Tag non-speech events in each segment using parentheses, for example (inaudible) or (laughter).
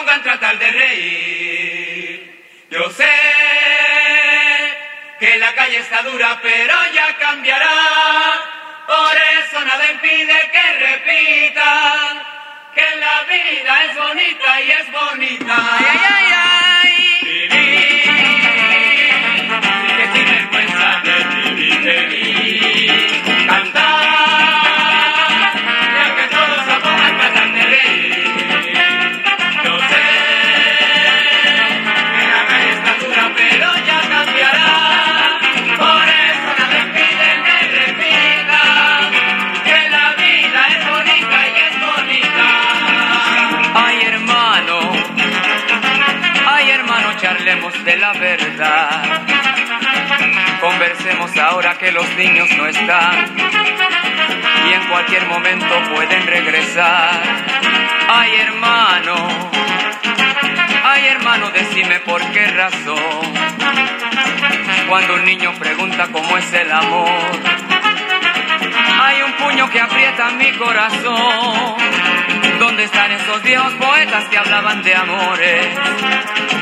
pongan a tratar de reír. Yo sé que la calle está dura, pero ya cambiará. Por eso nada impide que repitan que la vida es bonita y es bonita. Ay, ay, ay. Vivir, Ahora que los niños no están y en cualquier momento pueden regresar. Ay, hermano. Ay, hermano, decime por qué razón. Cuando un niño pregunta cómo es el amor, hay un puño que aprieta mi corazón. ¿Dónde están esos viejos poetas que hablaban de amores?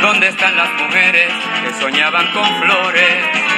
¿Dónde están las mujeres que soñaban con flores?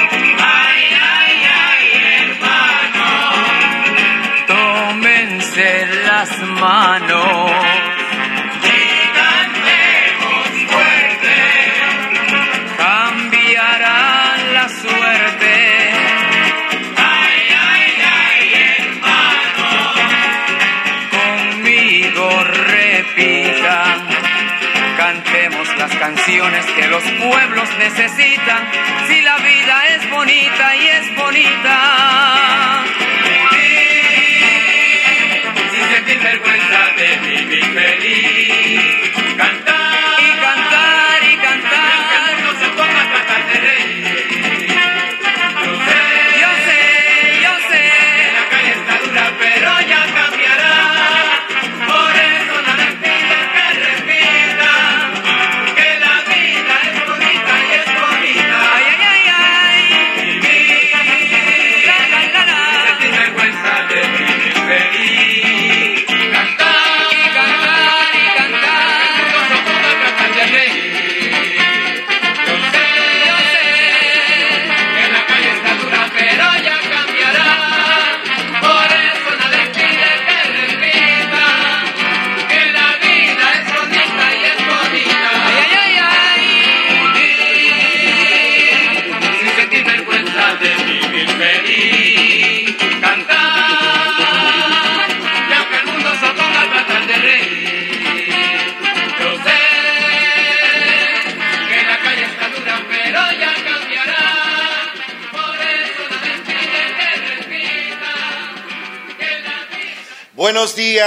Tómense las manos. Y cantemos fuerte. cambiarán la suerte. Ay, ay, ay, hermano. Conmigo repitan, cantemos las canciones que los pueblos necesitan. Si la vida es bonita y es bonita.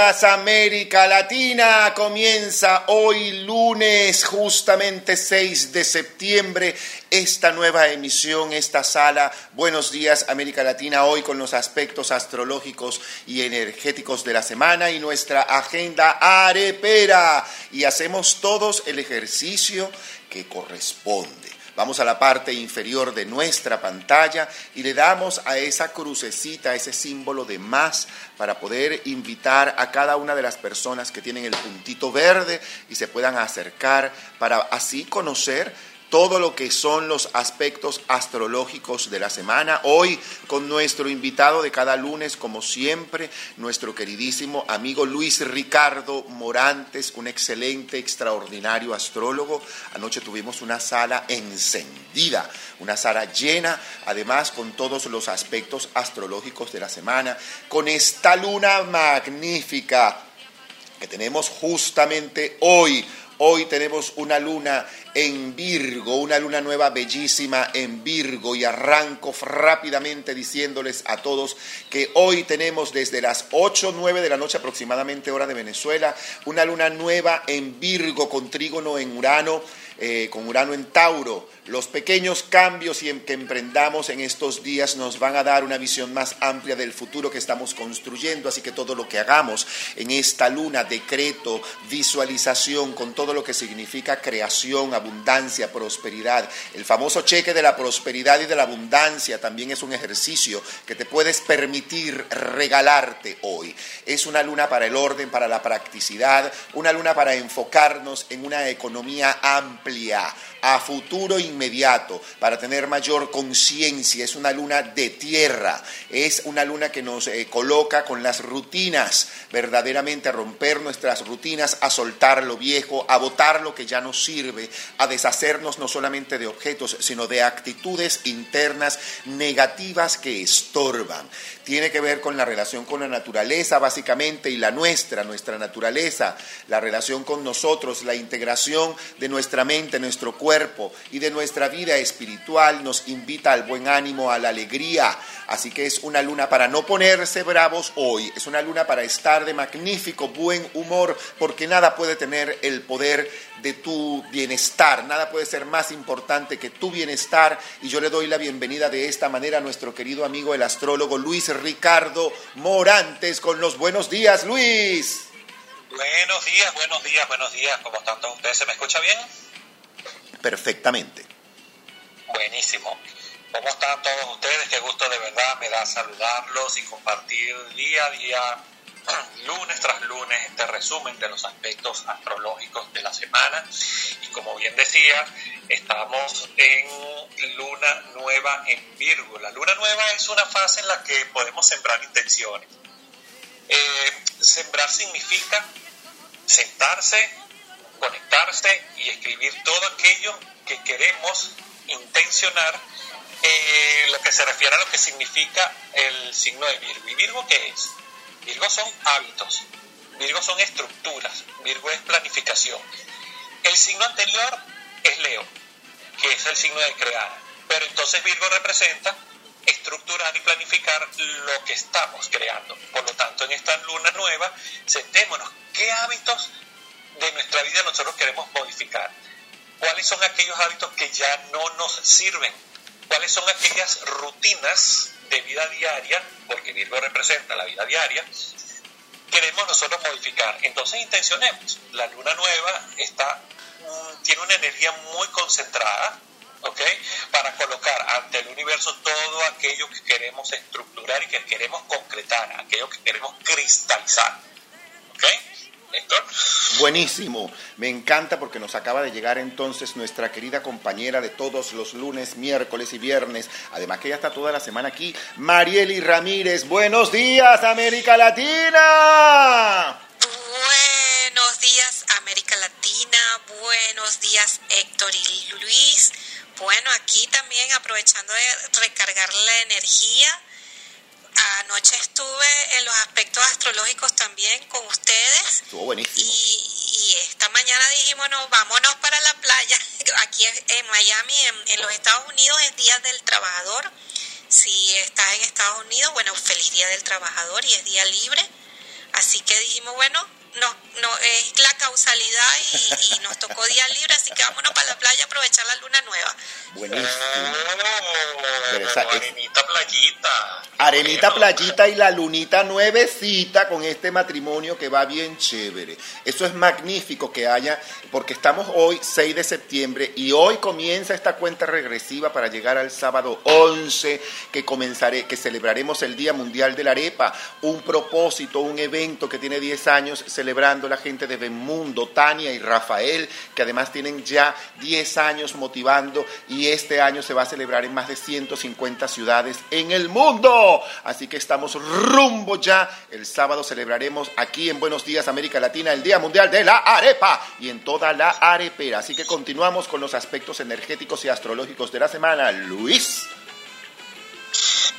América Latina, comienza hoy lunes justamente 6 de septiembre esta nueva emisión, esta sala. Buenos días América Latina, hoy con los aspectos astrológicos y energéticos de la semana y nuestra agenda arepera. Y hacemos todos el ejercicio que corresponde. Vamos a la parte inferior de nuestra pantalla y le damos a esa crucecita, ese símbolo de más, para poder invitar a cada una de las personas que tienen el puntito verde y se puedan acercar para así conocer todo lo que son los aspectos astrológicos de la semana. Hoy con nuestro invitado de cada lunes, como siempre, nuestro queridísimo amigo Luis Ricardo Morantes, un excelente, extraordinario astrólogo. Anoche tuvimos una sala encendida, una sala llena, además con todos los aspectos astrológicos de la semana, con esta luna magnífica que tenemos justamente hoy. Hoy tenemos una luna en Virgo, una luna nueva bellísima en Virgo y arranco rápidamente diciéndoles a todos que hoy tenemos desde las 8 o 9 de la noche aproximadamente hora de Venezuela, una luna nueva en Virgo con trígono en Urano eh, con Urano en Tauro. Los pequeños cambios que emprendamos en estos días nos van a dar una visión más amplia del futuro que estamos construyendo, así que todo lo que hagamos en esta luna, decreto, visualización, con todo lo que significa creación, abundancia, prosperidad. El famoso cheque de la prosperidad y de la abundancia también es un ejercicio que te puedes permitir regalarte hoy. Es una luna para el orden, para la practicidad, una luna para enfocarnos en una economía amplia amplia a futuro inmediato, para tener mayor conciencia. Es una luna de tierra, es una luna que nos eh, coloca con las rutinas, verdaderamente a romper nuestras rutinas, a soltar lo viejo, a botar lo que ya no sirve, a deshacernos no solamente de objetos, sino de actitudes internas negativas que estorban. Tiene que ver con la relación con la naturaleza básicamente y la nuestra, nuestra naturaleza, la relación con nosotros, la integración de nuestra mente, nuestro cuerpo y de nuestra vida espiritual nos invita al buen ánimo, a la alegría. Así que es una luna para no ponerse bravos hoy, es una luna para estar de magnífico buen humor, porque nada puede tener el poder de tu bienestar. Nada puede ser más importante que tu bienestar. Y yo le doy la bienvenida de esta manera a nuestro querido amigo el astrólogo Luis Ricardo Morantes con los buenos días, Luis. Buenos días, buenos días, buenos días. ¿Cómo están todos ustedes? ¿Se me escucha bien? Perfectamente. Buenísimo. ¿Cómo están todos ustedes? Qué gusto de verdad me da saludarlos y compartir día a día (clears throat) lunes tras lunes este resumen de los aspectos astrológicos de la semana. Y como bien decía, estamos en luna nueva en Virgo. La luna nueva es una fase en la que podemos sembrar intenciones. Eh, sembrar significa sentarse, conectarse y escribir todo aquello que queremos intencionar eh, lo que se refiere a lo que significa el signo de Virgo. ¿Y Virgo qué es? Virgo son hábitos, Virgo son estructuras, Virgo es planificación. El signo anterior es Leo, que es el signo de crear, pero entonces Virgo representa estructurar y planificar lo que estamos creando. Por lo tanto, en esta luna nueva, sentémonos, ¿qué hábitos de nuestra vida nosotros queremos modificar? ¿Cuáles son aquellos hábitos que ya no nos sirven? ¿Cuáles son aquellas rutinas de vida diaria, porque Virgo representa la vida diaria, queremos nosotros modificar. Entonces intencionemos. La luna nueva está, mm, tiene una energía muy concentrada, ¿ok? Para colocar ante el universo todo aquello que queremos estructurar y que queremos concretar, aquello que queremos cristalizar, Buenísimo, me encanta porque nos acaba de llegar entonces nuestra querida compañera de todos los lunes, miércoles y viernes, además que ya está toda la semana aquí, Marieli Ramírez. Buenos días, América Latina. Buenos días, América Latina. Buenos días, Héctor y Luis. Bueno, aquí también aprovechando de recargar la energía Anoche estuve en los aspectos astrológicos también con ustedes. Estuvo buenísimo. Y, esta mañana dijimos, no, vámonos para la playa. (laughs) Aquí en Miami, en, los Estados Unidos, es Día del Trabajador. Si estás en Estados Unidos, bueno, feliz Día del Trabajador y es día libre. Así que dijimos, bueno, no, no es la causalidad y, nos tocó día libre, así que vámonos para la playa a aprovechar la luna nueva. Buenísimo. arenita playita. Arenita playita y la lunita nuevecita con este matrimonio que va bien chévere. Eso es magnífico que haya, porque estamos hoy 6 de septiembre y hoy comienza esta cuenta regresiva para llegar al sábado 11 que comenzaré, que celebraremos el Día Mundial de la Arepa, un propósito, un evento que tiene 10 años, celebrando la gente de Bemundo, Tania y Rafael, que además tienen ya 10 años motivando y este año se va a celebrar en más de 150 ciudades en el mundo. Así que estamos rumbo ya. El sábado celebraremos aquí en Buenos Días América Latina el Día Mundial de la Arepa y en toda la arepera. Así que continuamos con los aspectos energéticos y astrológicos de la semana. Luis.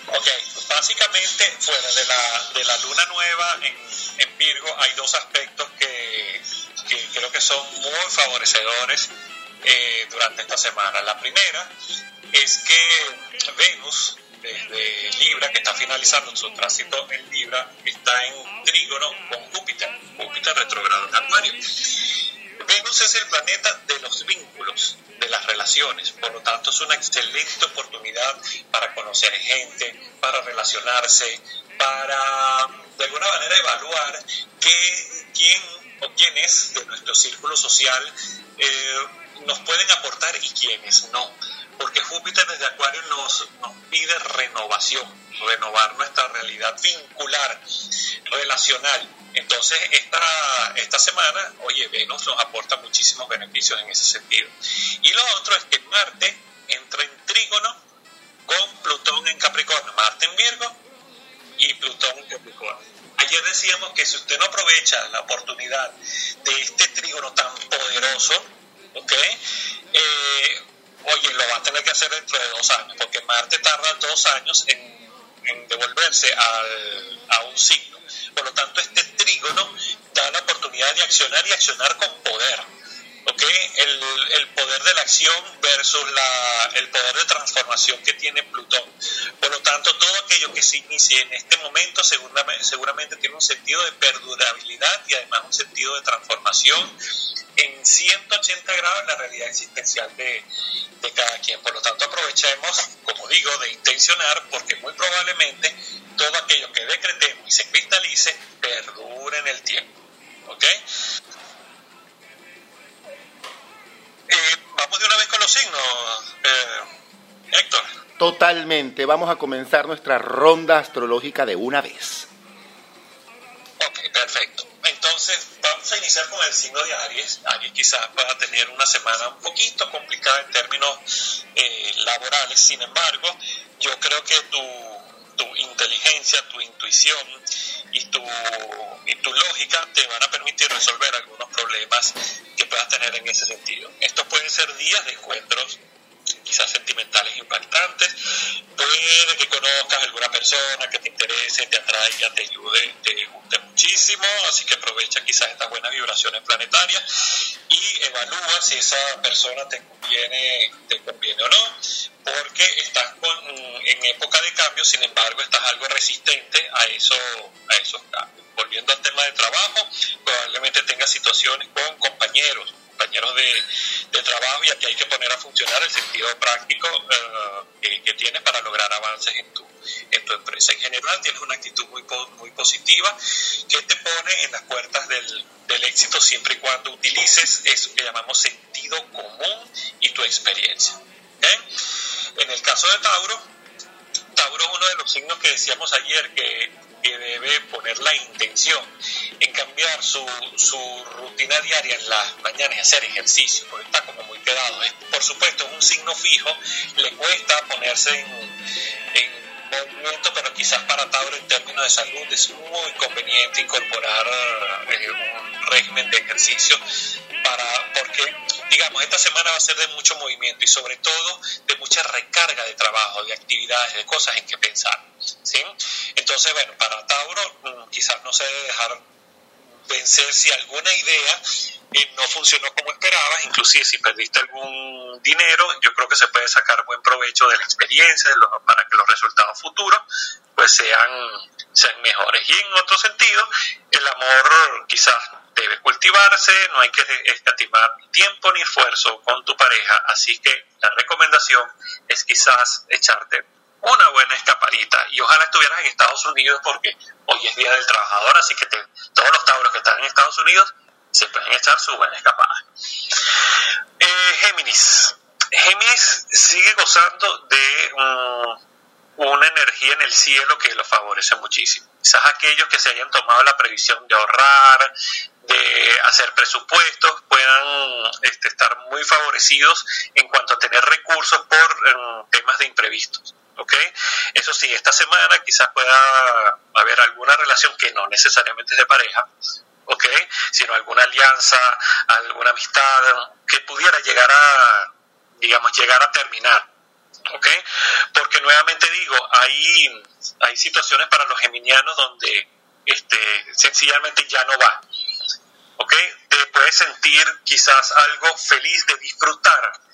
Ok, básicamente fuera de la, de la luna nueva en en Virgo hay dos aspectos que, creo que son muy favorecedores eh, durante esta semana. La primera es que Venus, desde Libra, que está finalizando su tránsito en Libra, está en trígono con Júpiter, Júpiter retrogrado en Acuario. Venus es el planeta de los vínculos, de las relaciones, por lo tanto es una excelente oportunidad para conocer gente, para relacionarse, para de alguna manera evaluar quién o quiénes de nuestro círculo social eh, nos pueden aportar y quiénes no. Porque Júpiter desde Acuario nos, nos pide renovación, renovar nuestra realidad vincular, relacional. Entonces, esta, esta semana, oye, Venus nos aporta muchísimos beneficios en ese sentido. Y lo otro es que Marte entra en trígono con Plutón en Capricornio. Marte en Virgo y Plutón en Capricornio. Ayer decíamos que si usted no aprovecha la oportunidad de este trígono tan poderoso, ¿ok? Eh, oye, lo va a tener que hacer dentro de dos años, porque Marte tarda dos años en, devolverse al, a un signo. Por lo tanto, este trígono da la oportunidad de accionar y accionar con poder. ¿Ok? El, el, poder de la acción versus la, el poder de transformación que tiene Plutón. Por lo tanto, todo aquello que se inicie en este momento seguramente, seguramente tiene un sentido de perdurabilidad y además un sentido de transformación en 180 grados la realidad existencial de, de cada quien. Por lo tanto, aprovechemos, como digo, de intencionar, porque muy probablemente todo aquello que decretemos y se cristalice perdure en el tiempo. ¿Ok? Eh, vamos de una vez con los signos, eh, Héctor. Totalmente, vamos a comenzar nuestra ronda astrológica de una vez. Ok, perfecto. Entonces, vamos a iniciar con el signo de Aries. Aries quizás pueda tener una semana un poquito complicada en términos eh, laborales, sin embargo, yo creo que tu, tu inteligencia, tu intuición y tu, y tu lógica te van a permitir resolver algunos problemas que puedas tener en ese sentido. Estos pueden ser días de encuentros quizás sentimentales impactantes, puede que conozcas alguna persona que te interese, te atraiga, te ayude, te guste muchísimo, así que aprovecha quizás estas buenas vibraciones planetarias y evalúa si esa persona te conviene, te conviene o no, porque estás con, en época de cambio, sin embargo estás algo resistente a, eso, a esos cambios. Volviendo al tema de trabajo, probablemente tengas situaciones con compañeros, compañeros de, de, trabajo y aquí hay que poner a funcionar el sentido práctico uh, que, que, tienes para lograr avances en tu, en tu empresa. En general tienes una actitud muy, muy positiva que te pone en las puertas del, del éxito siempre y cuando utilices eso que llamamos sentido común y tu experiencia. ¿okay? En el caso de Tauro, Tauro es uno de los signos que decíamos ayer que debe poner la intención en cambiar su, rutina diaria en las mañanas y hacer ejercicio, porque está como muy quedado. Por supuesto, es un signo fijo, le cuesta ponerse en, en movimiento, pero quizás para Tauro en términos de salud es muy conveniente incorporar eh, un régimen de ejercicio porque digamos esta semana va a ser de mucho movimiento y sobre todo de mucha recarga de trabajo, de actividades, de cosas en que pensar, Entonces, bueno, para Tauro quizás no se debe dejar vencer si alguna idea eh, no funcionó como esperabas, inclusive si perdiste algún dinero, yo creo que se puede sacar buen provecho de la experiencia para que los resultados futuros pues sean, sean mejores. Y en otro sentido, el amor quizás debe cultivarse, no hay que escatimar tiempo ni esfuerzo con tu pareja, así que la recomendación es quizás echarte una buena escapadita y ojalá estuvieras en Estados Unidos porque hoy es Día del Trabajador, así que todos los tauros que están en Estados Unidos se pueden echar su buena escapada. Eh, Géminis. Géminis sigue gozando de um, una energía en el cielo que lo favorece muchísimo. Quizás aquellos que se hayan tomado la previsión de ahorrar, de hacer presupuestos, puedan este, estar muy favorecidos en cuanto a tener recursos por um, temas de imprevistos. ¿Okay? Eso sí, esta semana quizás pueda haber alguna relación que no necesariamente es de pareja, ¿okay? Sino alguna alianza, alguna amistad que pudiera llegar a, digamos, llegar a terminar, ¿okay? Porque nuevamente digo, hay, hay situaciones para los geminianos donde este, sencillamente ya no va, ¿ok? Te puedes sentir quizás algo feliz de disfrutar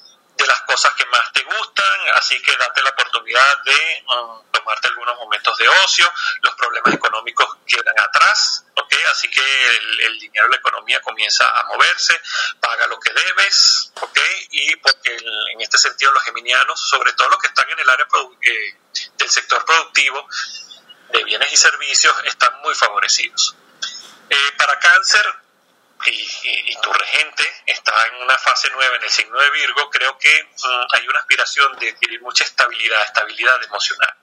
las cosas que más te gustan, así que date la oportunidad de um, tomarte algunos momentos de ocio, los problemas económicos quedan atrás, ¿ok? Así que el, dinero de la economía comienza a moverse, paga lo que debes, ¿ok? Y porque en este sentido los geminianos, sobre todo los que están en el área eh, del sector productivo de bienes y servicios, están muy favorecidos. Eh, para cáncer, y, tu regente está en una fase nueva en el signo de Virgo, creo que mm, hay una aspiración de adquirir mucha estabilidad, estabilidad emocional.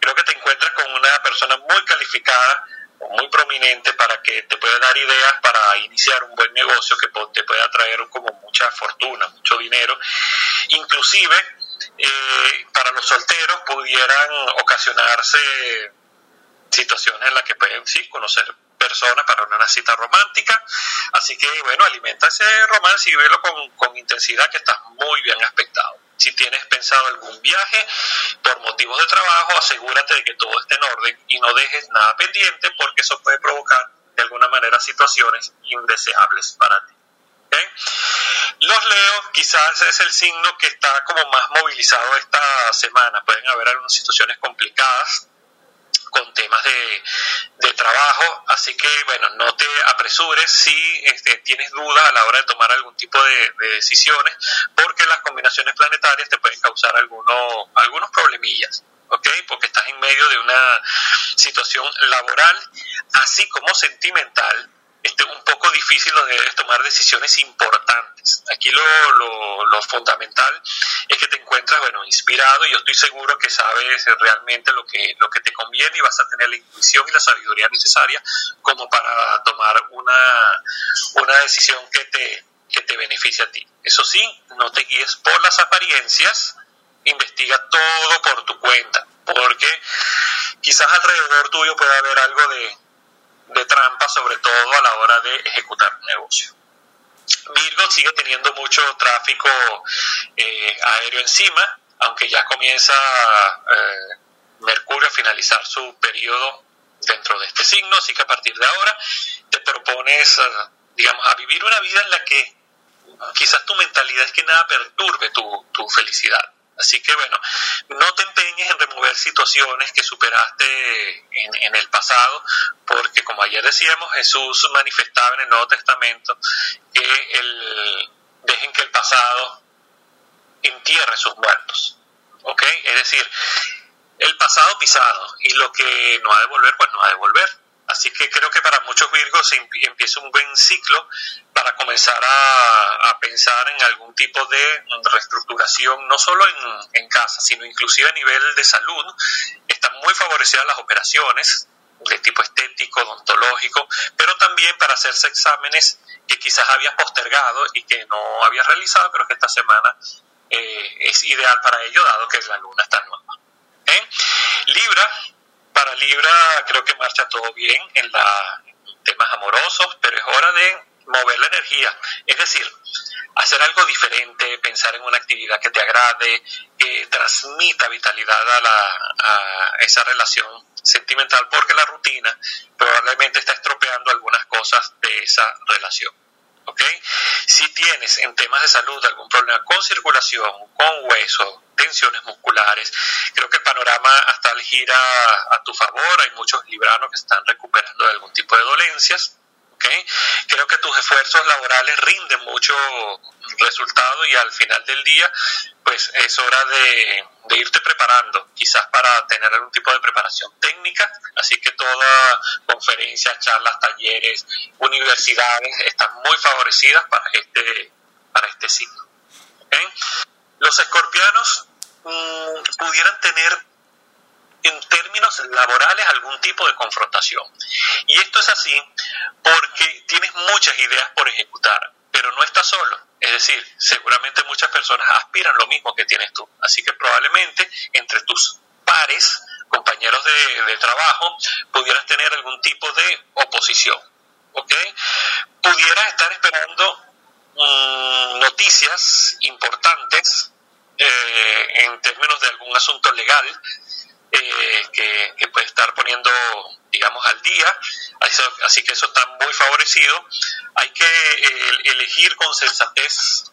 Creo que te encuentras con una persona muy calificada, muy prominente para que te pueda dar ideas para iniciar un buen negocio que te pueda traer como mucha fortuna, mucho dinero. Inclusive, eh, para los solteros pudieran ocasionarse situaciones en las que pueden sí conocer personas para una cita romántica. Así que, bueno, alimenta ese romance y velo con, con intensidad que está muy bien aspectado. Si tienes pensado algún viaje por motivos de trabajo, asegúrate de que todo esté en orden y no dejes nada pendiente porque eso puede provocar de alguna manera situaciones indeseables para ti. Los Leo quizás es el signo que está como más movilizado esta semana. Pueden haber algunas situaciones complicadas con temas de, trabajo, así que bueno, no te apresures si este, tienes duda a la hora de tomar algún tipo de, decisiones, porque las combinaciones planetarias te pueden causar algunos, algunos problemillas. ¿ok? Porque estás en medio de una situación laboral, así como sentimental, este, un poco difícil donde debes tomar decisiones importantes. Aquí lo, lo, fundamental es que te encuentras, bueno, inspirado y yo estoy seguro que sabes realmente lo que, lo que te conviene y vas a tener la intuición y la sabiduría necesaria como para tomar una, una decisión que te, que te beneficie a ti. Eso sí, no te guíes por las apariencias, investiga todo por tu cuenta, porque quizás alrededor tuyo pueda haber algo de, de trampa, sobre todo a la hora de ejecutar un negocio. Virgo sigue teniendo mucho tráfico eh, aéreo encima, aunque ya comienza eh, Mercurio a finalizar su periodo dentro de este signo, así que a partir de ahora te propones, eh, digamos, a vivir una vida en la que quizás tu mentalidad es que nada perturbe tu, tu felicidad. Así que bueno, no te empeñes en remover situaciones que superaste en, el pasado, porque como ayer decíamos, Jesús manifestaba en el Nuevo Testamento que el, dejen que el pasado entierre sus muertos. ¿Ok? Es decir, el pasado pisado y lo que no ha de volver, pues no ha de volver. Así que creo que para muchos Virgos empieza un buen ciclo para comenzar a, pensar en algún tipo de reestructuración, no solo en, casa, sino inclusive a nivel de salud. Están muy favorecidas las operaciones de tipo estético, odontológico, pero también para hacerse exámenes que quizás habías postergado y que no habías realizado, pero que esta semana eh, es ideal para ello, dado que la luna está nueva. ¿Eh? Libra, para Libra creo que marcha todo bien en, la, temas amorosos, pero es hora de mover la energía. Es decir, hacer algo diferente, pensar en una actividad que te agrade, que transmita vitalidad a, la, a esa relación sentimental, porque la rutina probablemente está estropeando algunas cosas de esa relación. ¿ok? Si tienes en temas de salud algún problema con circulación, con hueso, tensiones musculares, creo que el panorama hasta el gira a tu favor, hay muchos libranos que están recuperando de algún tipo de dolencias, Creo que tus esfuerzos laborales rinden mucho resultado y al final del día, pues es hora de, irte preparando, quizás para tener algún tipo de preparación técnica, así que toda conferencia, charlas, talleres, universidades están muy favorecidas para este, para este ciclo. Los escorpianos mm, pudieran tener en términos laborales algún tipo de confrontación. Y esto es así porque tienes muchas ideas por ejecutar, pero no estás solo. Es decir, seguramente muchas personas aspiran lo mismo que tienes tú. Así que probablemente entre tus pares, compañeros de, trabajo, pudieras tener algún tipo de oposición. ¿Ok? Pudieras estar esperando mm, noticias importantes eh, en términos de algún asunto legal eh, que, puede estar poniendo, digamos, al día. Así que eso está muy favorecido. Hay que eh, elegir con sensatez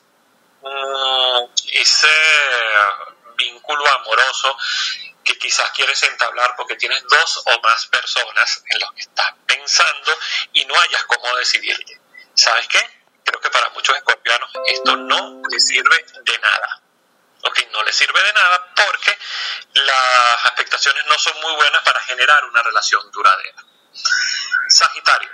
mm, ese vínculo amoroso que quizás quieres entablar porque tienes dos o más personas en los que estás pensando y no hayas cómo decidirte. ¿Sabes qué? Creo que para muchos escorpianos esto no les sirve de nada. Ok, no les sirve de nada porque las expectaciones no son muy buenas para generar una relación duradera. Sagitario.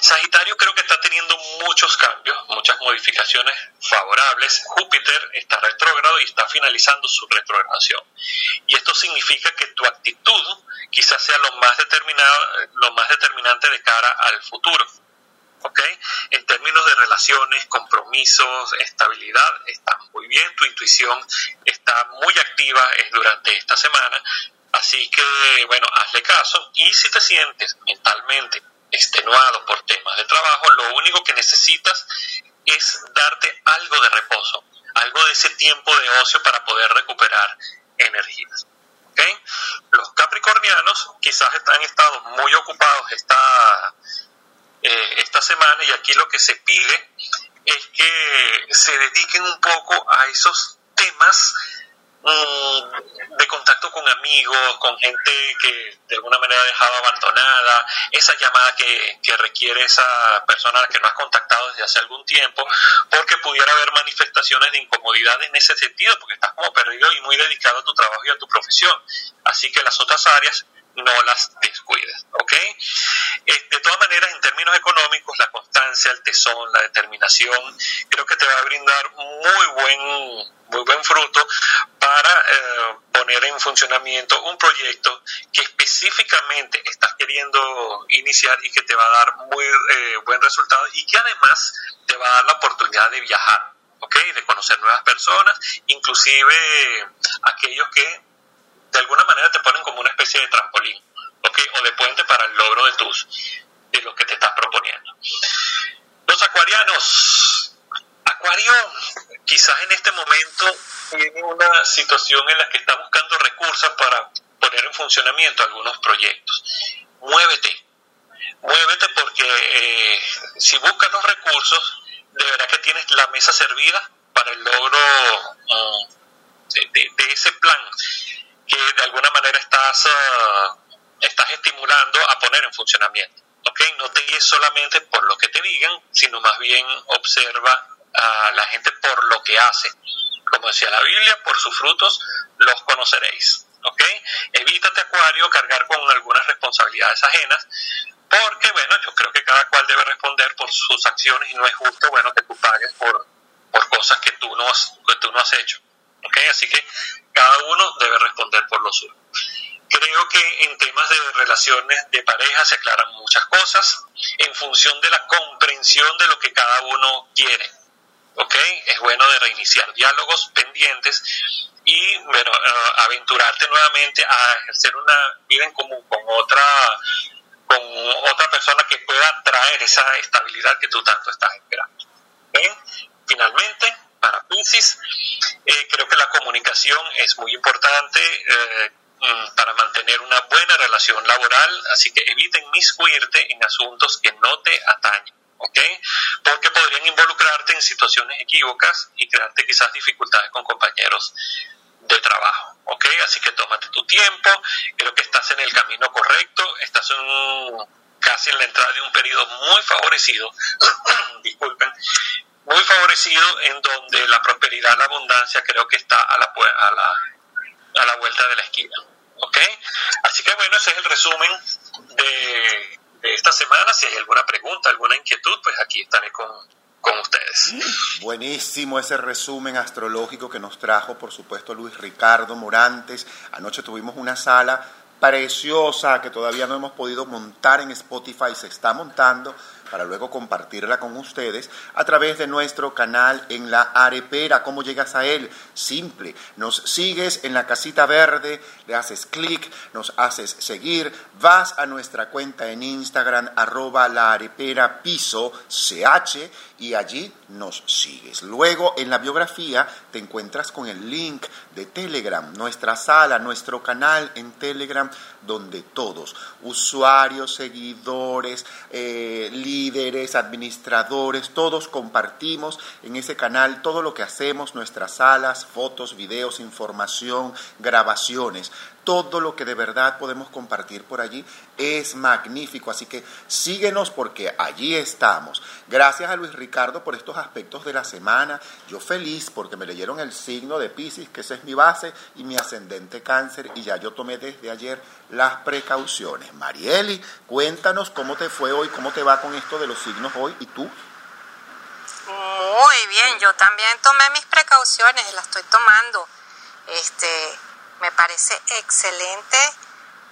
Sagitario creo que está teniendo muchos cambios, muchas modificaciones favorables. Júpiter está retrógrado y está finalizando su retrogradación. Y esto significa que tu actitud quizás sea lo más, determinado, lo más determinante de cara al futuro. ¿Ok? En términos de relaciones, compromisos, estabilidad, está muy bien, tu intuición está muy activa durante esta semana, así que, bueno, hazle caso y si te sientes mentalmente extenuado por temas de trabajo, lo único que necesitas es darte algo de reposo, algo de ese tiempo de ocio para poder recuperar energías. ¿okay? Los capricornianos quizás han estado muy ocupados esta, eh, esta semana y aquí lo que se pide es que se dediquen un poco a esos temas Mm, de contacto con amigos, con gente que de alguna manera ha dejado abandonada, esa llamada que, que requiere esa persona a la que no has contactado desde hace algún tiempo, porque pudiera haber manifestaciones de incomodidad en ese sentido, porque estás como perdido y muy dedicado a tu trabajo y a tu profesión. Así que las otras áreas no las descuides, ¿ok? Eh, de todas maneras, en términos económicos, la constancia, el tesón, la determinación, creo que te va a brindar muy buen, muy buen fruto para eh, poner en funcionamiento un proyecto que específicamente estás queriendo iniciar y que te va a dar muy eh, buen resultado y que además te va a dar la oportunidad de viajar, ¿ok? De conocer nuevas personas, inclusive aquellos que de alguna manera te ponen como una especie de trampolín, O de puente para el logro de tus, de lo que te estás proponiendo. Los acuarianos. Acuario, quizás en este momento tiene una situación en la que está buscando recursos para poner en funcionamiento algunos proyectos. Muévete, muévete porque eh, si buscas los recursos, de verdad que tienes la mesa servida para el logro mm, de, ese plan que de alguna manera estás, ah, estás estimulando a poner en funcionamiento. ¿okay? No te guíes solamente por lo que te digan, sino más bien observa a la gente por lo que hace. Como decía la Biblia, por sus frutos los conoceréis. ¿okay? Evítate, Acuario, cargar con algunas responsabilidades ajenas, porque, bueno, yo creo que cada cual debe responder por sus acciones y no es justo, bueno, que tú pagues por, por cosas que tú no que tú no has hecho. ¿Okay? Así que cada uno debe responder por lo suyo. Creo que en temas de relaciones de pareja se aclaran muchas cosas en función de la comprensión de lo que cada uno quiere. ¿Ok? Es bueno de reiniciar diálogos pendientes y bueno, uh, aventurarte nuevamente a ejercer una vida en común con otra con otra persona que pueda traer esa estabilidad que tú tanto estás esperando. Finalmente, para Pisces. Eh, creo que la comunicación es muy importante eh, mm, para mantener una buena relación laboral, así que eviten miscuirte en asuntos que no te atañen. ¿ok? Porque podrían involucrarte en situaciones equívocas y crearte quizás dificultades con compañeros de trabajo, ¿ok? Así que tómate tu tiempo, creo que estás en el camino correcto, estás en casi en la entrada de un periodo muy favorecido, (clears throat) disculpen, muy favorecido en donde la prosperidad, la abundancia creo que está a la, a la, a la vuelta de la esquina. ¿Ok? Así que bueno, ese es el resumen de, de esta semana. Si hay alguna pregunta, alguna inquietud, pues aquí estaré con, con ustedes. Buenísimo ese resumen astrológico que nos trajo, por supuesto, Luis Ricardo Morantes. Anoche tuvimos una sala preciosa que todavía no hemos podido montar en Spotify, se está montando para luego compartirla con ustedes a través de nuestro canal en la arepera. ¿Cómo llegas a él? Simple. Nos sigues en la casita verde, le haces clic, nos haces seguir, vas a nuestra cuenta en Instagram arroba la ch y allí nos sigues. Luego en la biografía te encuentras con el link de Telegram, nuestra sala, nuestro canal en Telegram, donde todos, usuarios, seguidores, eh, líderes, administradores, todos compartimos en ese canal todo lo que hacemos, nuestras salas, fotos, videos, información, grabaciones todo lo que de verdad podemos compartir por allí es magnífico. Así que síguenos porque allí estamos. Gracias a Luis Ricardo por estos aspectos de la semana. Yo feliz porque me leyeron el signo de Pisces, que esa es mi base, y mi ascendente cáncer. Y ya yo tomé desde ayer las precauciones. Marieli, cuéntanos cómo te fue hoy, cómo te va con esto de los signos hoy y tú. Muy bien, yo también tomé mis precauciones, las estoy tomando. Este, me parece excelente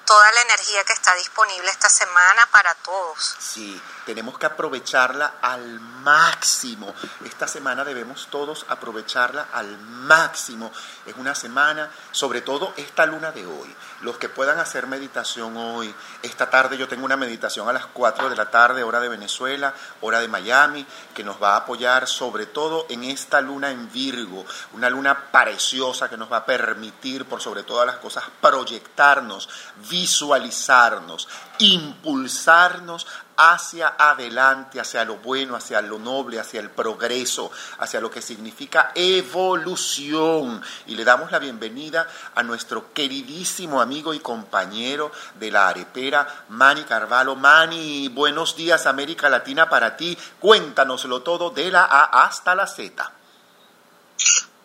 toda la energía que está disponible esta semana para todos. Sí, tenemos que aprovecharla al máximo. Esta semana debemos todos aprovecharla al máximo. Es una semana, sobre todo esta luna de hoy. Los que puedan hacer meditación hoy, esta tarde yo tengo una meditación a las 4 de la tarde, hora de Venezuela, hora de Miami, que nos va a apoyar sobre todo en esta luna en Virgo, una luna preciosa que nos va a permitir, por sobre todas las cosas, proyectarnos, visualizarnos, impulsarnos hacia adelante, hacia lo bueno, hacia lo noble, hacia el progreso, hacia lo que significa evolución. Y le damos la bienvenida a nuestro queridísimo amigo y compañero de la arepera, Manny Carvalho. Manny, buenos días América Latina para ti. Cuéntanoslo todo de la A hasta la Z.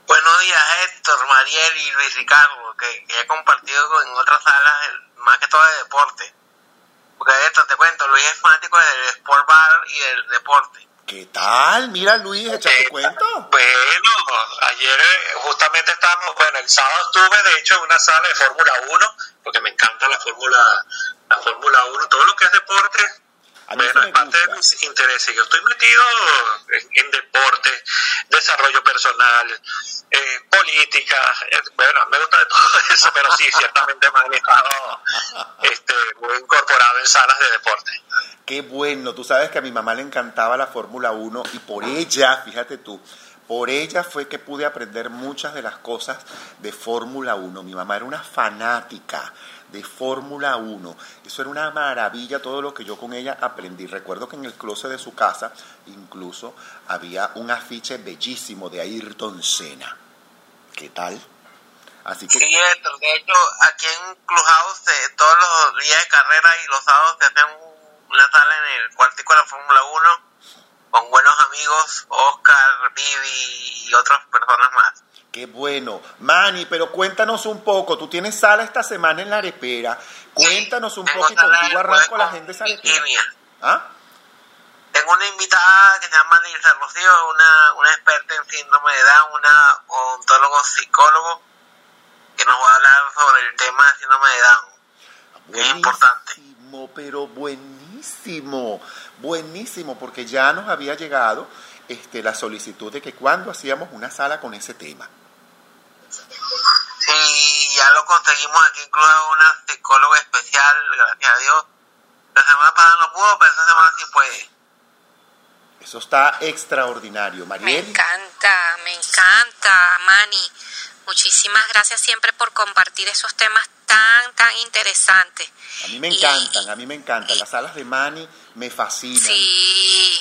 Buenos días Héctor, Mariel y Luis Ricardo, que, he compartido en otras salas, más que todo de deporte porque esto te cuento, Luis es fanático del sport bar y del deporte. ¿Qué tal? Mira, Luis, échate eh, cuento. Bueno, ayer eh, justamente estábamos, bueno, el sábado estuve de hecho en una sala de Fórmula 1, porque me encanta la Fórmula la Fórmula 1, todo lo que es deporte, bueno, es parte de mis intereses. Yo estoy metido en, deporte, desarrollo personal, eh, política. Eh, bueno, me gusta de (laughs) todo eso, pero sí, ciertamente me han estado este, muy incorporado en salas de deporte. Qué bueno. Tú sabes que a mi mamá le encantaba la Fórmula 1 y por ella, fíjate tú, por ella fue que pude aprender muchas de las cosas de Fórmula 1. Mi mamá era una fanática de Fórmula 1. Eso era una maravilla todo lo que yo con ella aprendí. Recuerdo que en el closet de su casa incluso había un afiche bellísimo de Ayrton Senna. ¿Qué tal? Así que... Sí, de hecho, aquí en Clubhouse eh, todos los días de carrera y los sábados se hacen una sala en el cuartico de la Fórmula 1 con buenos amigos, Oscar, Vivi y otras personas más. Qué bueno. Manny, pero cuéntanos un poco. Tú tienes sala esta semana en la arepera. Cuéntanos un poco y contigo arranco la gente de ¿Ah? Tengo una invitada que se llama Nilsa Rocío, una, una experta en síndrome de Down, una odontólogo psicólogo, que nos va a hablar sobre el tema de síndrome de Down. Buenísimo, es importante. pero buenísimo, buenísimo, porque ya nos había llegado este, la solicitud de que cuando hacíamos una sala con ese tema. Sí, ya lo conseguimos aquí, incluso una psicóloga especial, gracias a Dios. La semana pasada no pudo, pero esta semana sí puede. Eso está extraordinario, Mariel. Me encanta, me encanta, Mani. Muchísimas gracias siempre por compartir esos temas tan, tan interesantes. A mí me encantan, a mí me encantan. Las salas de Mani me fascinan. Sí,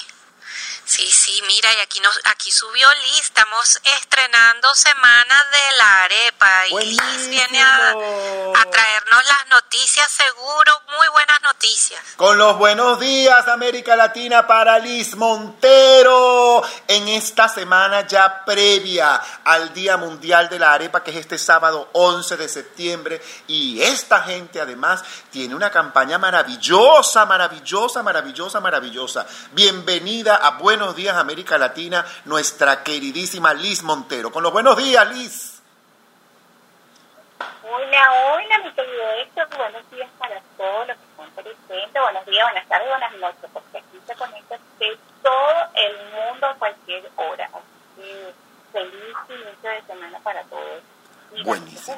Sí, sí, mira, y aquí nos, aquí subió Liz, estamos estrenando Semana de la Arepa y Liz viene a, a, traernos las noticias seguro, muy buenas noticias. Con los buenos días América Latina para Liz Montero en esta semana ya previa al Día Mundial de la Arepa que es este sábado 11 de septiembre y esta gente además tiene una campaña maravillosa, maravillosa, maravillosa, maravillosa. Bienvenida a Buen Buenos días América Latina, nuestra queridísima Liz Montero. Con los buenos días, Liz. Hola, hola, mi querido Héctor. Buenos días para todos los que están presentes. Buenos días, buenas tardes, buenas noches, porque aquí se conecta de todo el mundo a cualquier hora. Así que feliz inicio de semana para todos. Buenísimo.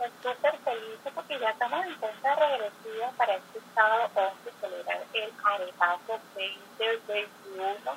Estamos súper felices porque ya estamos en cuenta regresiva para este sábado 11 celebrar el Arepazo 2021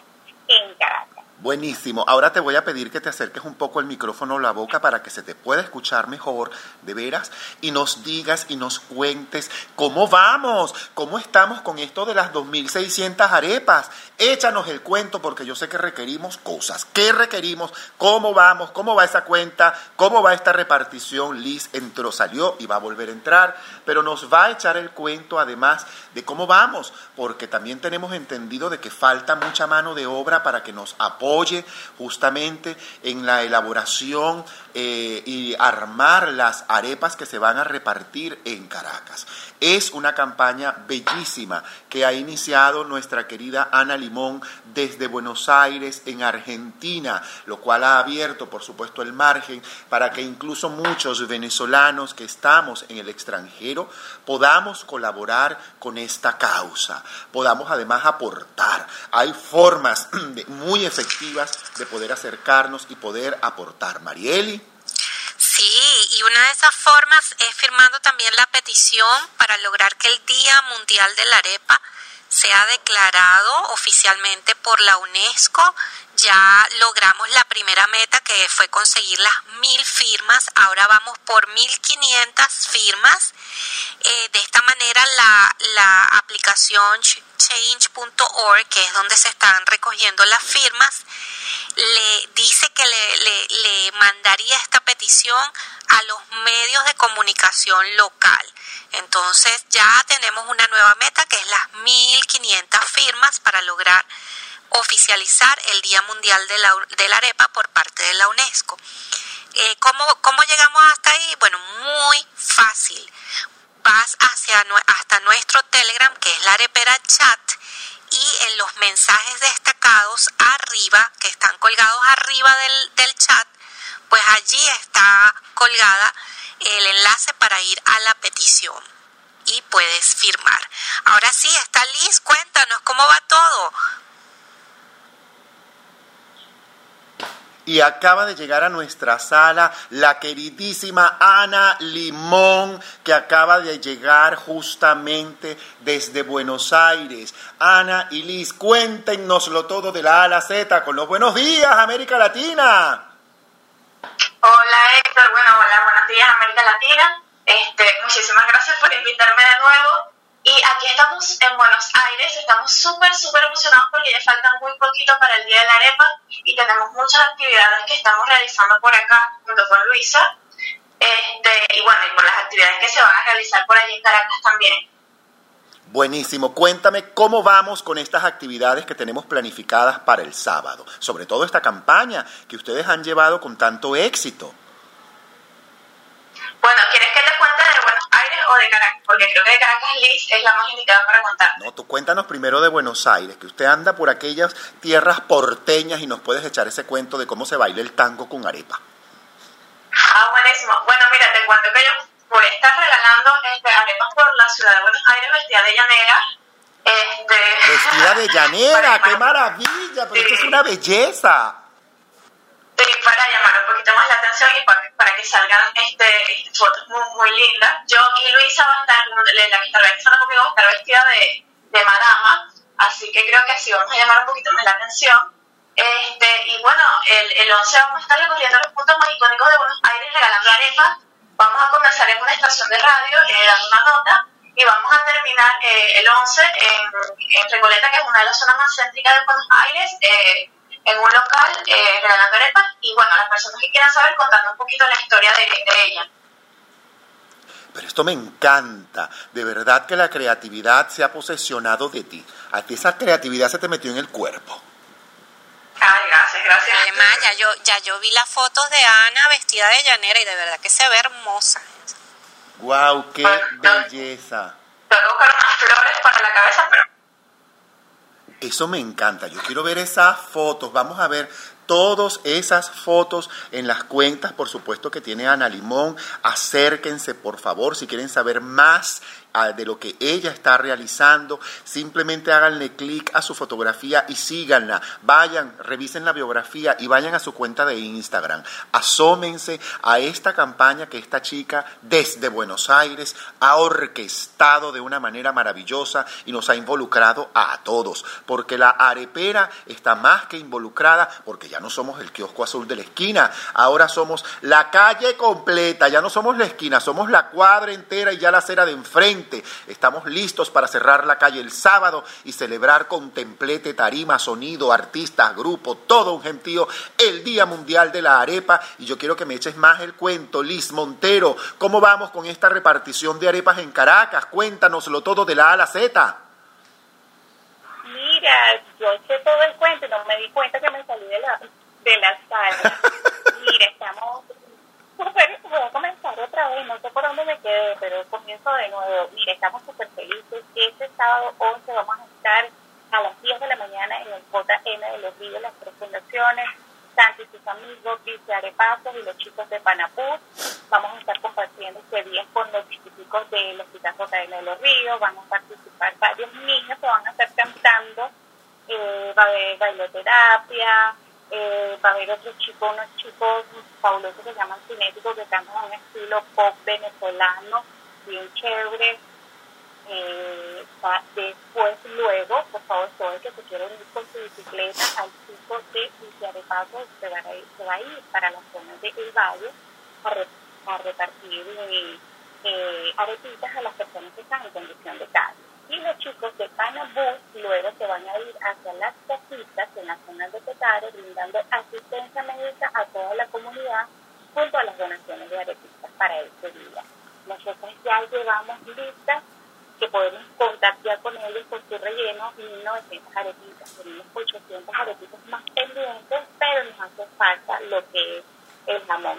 en Caracas. Buenísimo. Ahora te voy a pedir que te acerques un poco el micrófono a la boca para que se te pueda escuchar mejor, de veras, y nos digas y nos cuentes cómo vamos, cómo estamos con esto de las 2.600 arepas. Échanos el cuento porque yo sé que requerimos cosas. ¿Qué requerimos? ¿Cómo vamos? ¿Cómo va esa cuenta? ¿Cómo va esta repartición? Liz entró, salió y va a volver a entrar, pero nos va a echar el cuento además de cómo vamos, porque también tenemos entendido de que falta mucha mano de obra para que nos apoyen oye justamente en la elaboración eh, y armar las arepas que se van a repartir en Caracas. Es una campaña bellísima que ha iniciado nuestra querida Ana Limón desde Buenos Aires en Argentina, lo cual ha abierto, por supuesto, el margen para que incluso muchos venezolanos que estamos en el extranjero podamos colaborar con esta causa, podamos además aportar. Hay formas (clears throat) muy efectivas de poder acercarnos y poder aportar. Marieli. Sí, y una de esas formas es firmando también la petición para lograr que el Día Mundial de la Arepa sea declarado oficialmente por la UNESCO. Ya logramos la primera meta que fue conseguir las mil firmas. Ahora vamos por mil quinientas firmas. Eh, de esta manera la, la aplicación change.org, que es donde se están recogiendo las firmas, le dice que le, le, le mandaría esta petición a los medios de comunicación local. Entonces ya tenemos una nueva meta que es las 1.500 firmas para lograr oficializar el Día Mundial de la, de la Arepa por parte de la UNESCO. Eh, ¿cómo, ¿Cómo llegamos hasta ahí? Bueno, muy fácil. Vas hacia, hasta nuestro Telegram, que es la arepera chat, y en los mensajes destacados arriba, que están colgados arriba del, del chat, pues allí está colgada el enlace para ir a la petición y puedes firmar. Ahora sí, está Liz, cuéntanos cómo va todo. Y acaba de llegar a nuestra sala la queridísima Ana Limón, que acaba de llegar justamente desde Buenos Aires. Ana y Liz, cuéntenoslo todo de la A a la Z con los buenos días, América Latina. Hola Héctor, bueno, hola, buenos días América Latina. Este, muchísimas gracias por invitarme de nuevo. Y aquí estamos en Buenos Aires, estamos súper, súper emocionados porque ya falta muy poquito para el Día de la Arepa y tenemos muchas actividades que estamos realizando por acá junto con Luisa. Este, y bueno, y por las actividades que se van a realizar por allí en Caracas también. Buenísimo. Cuéntame cómo vamos con estas actividades que tenemos planificadas para el sábado, sobre todo esta campaña que ustedes han llevado con tanto éxito. Bueno, ¿quieres o de Caracas? Porque creo que de Caracas Liz es la más indicada para contar. No, tú cuéntanos primero de Buenos Aires, que usted anda por aquellas tierras porteñas y nos puedes echar ese cuento de cómo se baila el tango con arepa. Ah, buenísimo. Bueno, mira, te cuento que yo voy a estar regalando este, arepas por la ciudad de Buenos Aires vestida de llanera. Este... Vestida de llanera, (laughs) qué maravilla, pero esto es una belleza. Para llamar un poquito más la atención y para, para que salgan este, fotos muy, muy lindas. Yo y Luisa va a estar, la que conmigo, estar vestida de, de madama, así que creo que así vamos a llamar un poquito más la atención. Este, y bueno, el, el 11 vamos a estar recorriendo los puntos más icónicos de Buenos Aires regalando arepas. Vamos a comenzar en una estación de radio eh, dando una nota y vamos a terminar eh, el 11 en, en Recoleta, que es una de las zonas más céntricas de Buenos Aires. Eh, en un local eh, regalando arepas y bueno, las personas que quieran saber contando un poquito la historia de, de, ella. Pero esto me encanta, de verdad que la creatividad se ha posesionado de ti. A ti esa creatividad se te metió en el cuerpo. Ay, gracias, gracias. Además, ya yo, ya yo vi las fotos de Ana vestida de llanera y de verdad que se ve hermosa. ¡Guau! ¡Qué belleza! Tengo que buscar unas flores para la cabeza, pero Eso me encanta. Yo quiero ver esas fotos. Vamos a ver todas esas fotos en las cuentas, por supuesto que tiene Ana Limón. Acérquense, por favor, si quieren saber más de lo que ella está realizando, simplemente háganle clic a su fotografía y síganla. Vayan, revisen la biografía y vayan a su cuenta de Instagram. Asómense a esta campaña que esta chica desde Buenos Aires ha orquestado de una manera maravillosa y nos ha involucrado a todos, porque la arepera está más que involucrada, porque ya no somos el kiosco azul de la esquina, ahora somos la calle completa, ya no somos la esquina, somos la cuadra entera y ya la acera de enfrente Estamos listos para cerrar la calle el sábado y celebrar con templete, tarima, sonido, artistas, grupo, todo un gentío, el Día Mundial de la Arepa. Y yo quiero que me eches más el cuento, Liz Montero. ¿Cómo vamos con esta repartición de arepas en Caracas? Cuéntanoslo todo de la A a la Z. Mira, yo sé todo el cuento, no me di cuenta que me salí de la, de la sala. (laughs) Mira, estamos súper, voy a comenzar otra vez, no sé por dónde me quedé, pero comienzo de nuevo. Mire, estamos súper felices. Este sábado 11 vamos a estar a las 10 de la mañana en el JN de los Ríos, las tres fundaciones, Santi y sus amigos, Vice Arepasos y los chicos de Panapú. Vamos a estar compartiendo este día con los científicos del Hospital JN de los Ríos. Van a participar varios niños que van a estar cantando. Eh, va a haber bailoterapia, eh, va a haber otros chicos, unos chicos fabulosos que se llaman cinéticos que cantan un estilo pop venezolano, bien chévere. Eh, después, luego, por favor, todo el que se quiera ir con su bicicleta al chico de Paso se va a ir, se va a ir para las zonas de El Valle a, repartir eh, aretitas a las personas que están en condición de calle y los chicos de Panabús luego se van a ir hacia las casitas en las zonas de Petare brindando asistencia médica a toda la comunidad junto a las donaciones de arepitas para este día. Nosotros ya llevamos listas que podemos contar ya con ellos con su relleno 1900 arepitas. Tenemos 800 arepitas más pendientes, pero nos hace falta lo que es el jamón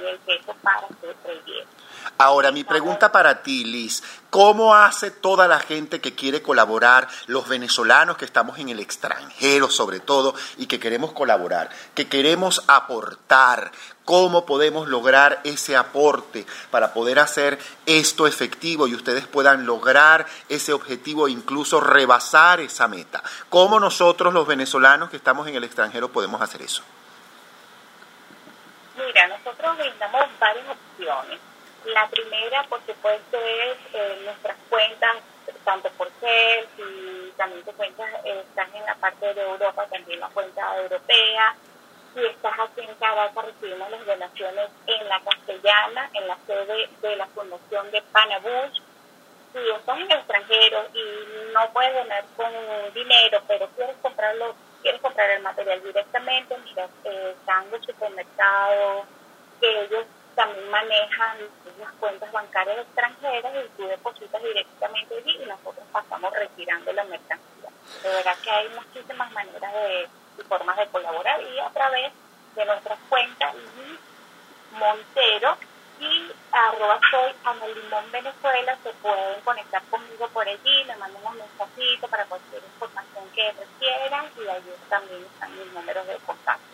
para. Ahora, mi pregunta para ti, Liz, ¿cómo hace toda la gente que quiere colaborar, los venezolanos que estamos en el extranjero sobre todo y que queremos colaborar, que queremos aportar? ¿Cómo podemos lograr ese aporte para poder hacer esto efectivo y ustedes puedan lograr ese objetivo e incluso rebasar esa meta? ¿Cómo nosotros los venezolanos que estamos en el extranjero podemos hacer eso? Mira, nosotros brindamos varias opciones. La primera, por supuesto, es eh, nuestras cuentas, tanto por CEL y también te cuentas, eh, estás en la parte de Europa, también la cuenta europea. Si estás aquí en Caracas, recibimos las donaciones en la castellana, en la sede de la Fundación de Panabush. Si estás en el extranjero y no puedes donar con dinero, pero quieres comprarlo, quieres comprar el material directamente, mira, eh, están los supermercados, que ellos también manejan las cuentas bancarias extranjeras y tú depositas directamente allí y nosotros pasamos retirando la mercancía. De verdad que hay muchísimas maneras de, y formas de colaborar y a través de nuestras cuentas Montero y arroba soy Ana Limón Venezuela se pueden conectar conmigo por allí, me mandan un mensajito para cualquier información que requieran y allí también están mis números de contacto.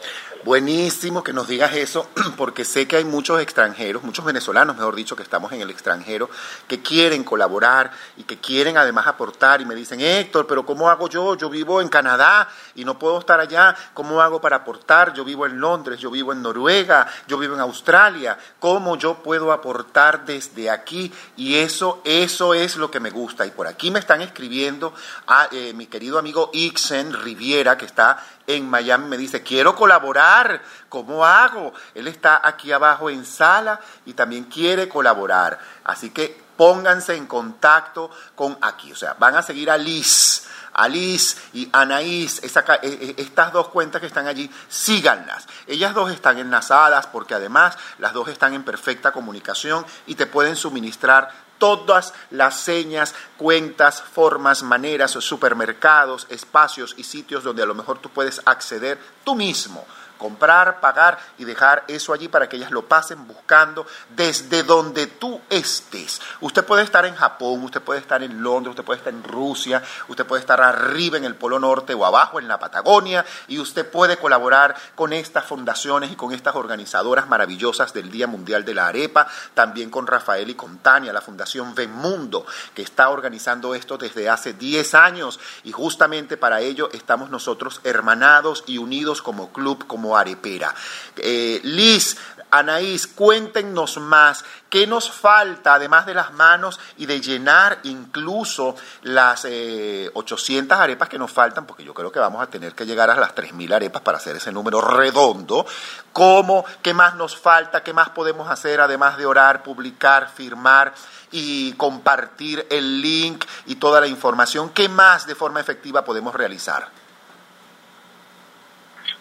Buenísimo que nos digas eso, (clears throat) porque sé que hay muchos extranjeros, muchos venezolanos, mejor dicho, que estamos en el extranjero, que quieren colaborar y que quieren además aportar y me dicen, Héctor, pero ¿cómo hago yo? Yo vivo en Canadá y no puedo estar allá, ¿cómo hago para aportar? Yo vivo en Londres, yo vivo en Noruega, yo vivo en Australia, ¿cómo yo puedo aportar desde aquí? Y eso, eso es lo que me gusta. Y por aquí me están escribiendo a eh, mi querido amigo Ixen Riviera, que está en Miami me dice, quiero colaborar, ¿cómo hago? Él está aquí abajo en sala y también quiere colaborar. Así que pónganse en contacto con aquí. O sea, van a seguir a Liz. A Liz y Anaís, e, e, estas dos cuentas que están allí, síganlas. Ellas dos están enlazadas porque además las dos están en perfecta comunicación y te pueden suministrar todas las señas, cuentas, formas, maneras, supermercados, espacios y sitios donde a lo mejor tú puedes acceder tú mismo comprar, pagar y dejar eso allí para que ellas lo pasen buscando desde donde tú estés. Usted puede estar en Japón, usted puede estar en Londres, usted puede estar en Rusia, usted puede estar arriba en el Polo Norte o abajo en la Patagonia y usted puede colaborar con estas fundaciones y con estas organizadoras maravillosas del Día Mundial de la Arepa, también con Rafael y con Tania, la Fundación Mundo, que está organizando esto desde hace 10 años y justamente para ello estamos nosotros hermanados y unidos como club, como arepera. Eh, Liz, Anaís, cuéntenos más. ¿Qué nos falta, además de las manos y de llenar incluso las 800 eh, arepas que nos faltan? Porque yo creo que vamos a tener que llegar a las 3.000 arepas para hacer ese número redondo. ¿Cómo? ¿Qué más nos falta? ¿Qué más podemos hacer además de orar, publicar, firmar y compartir el link y toda la información? ¿Qué más de forma efectiva podemos realizar?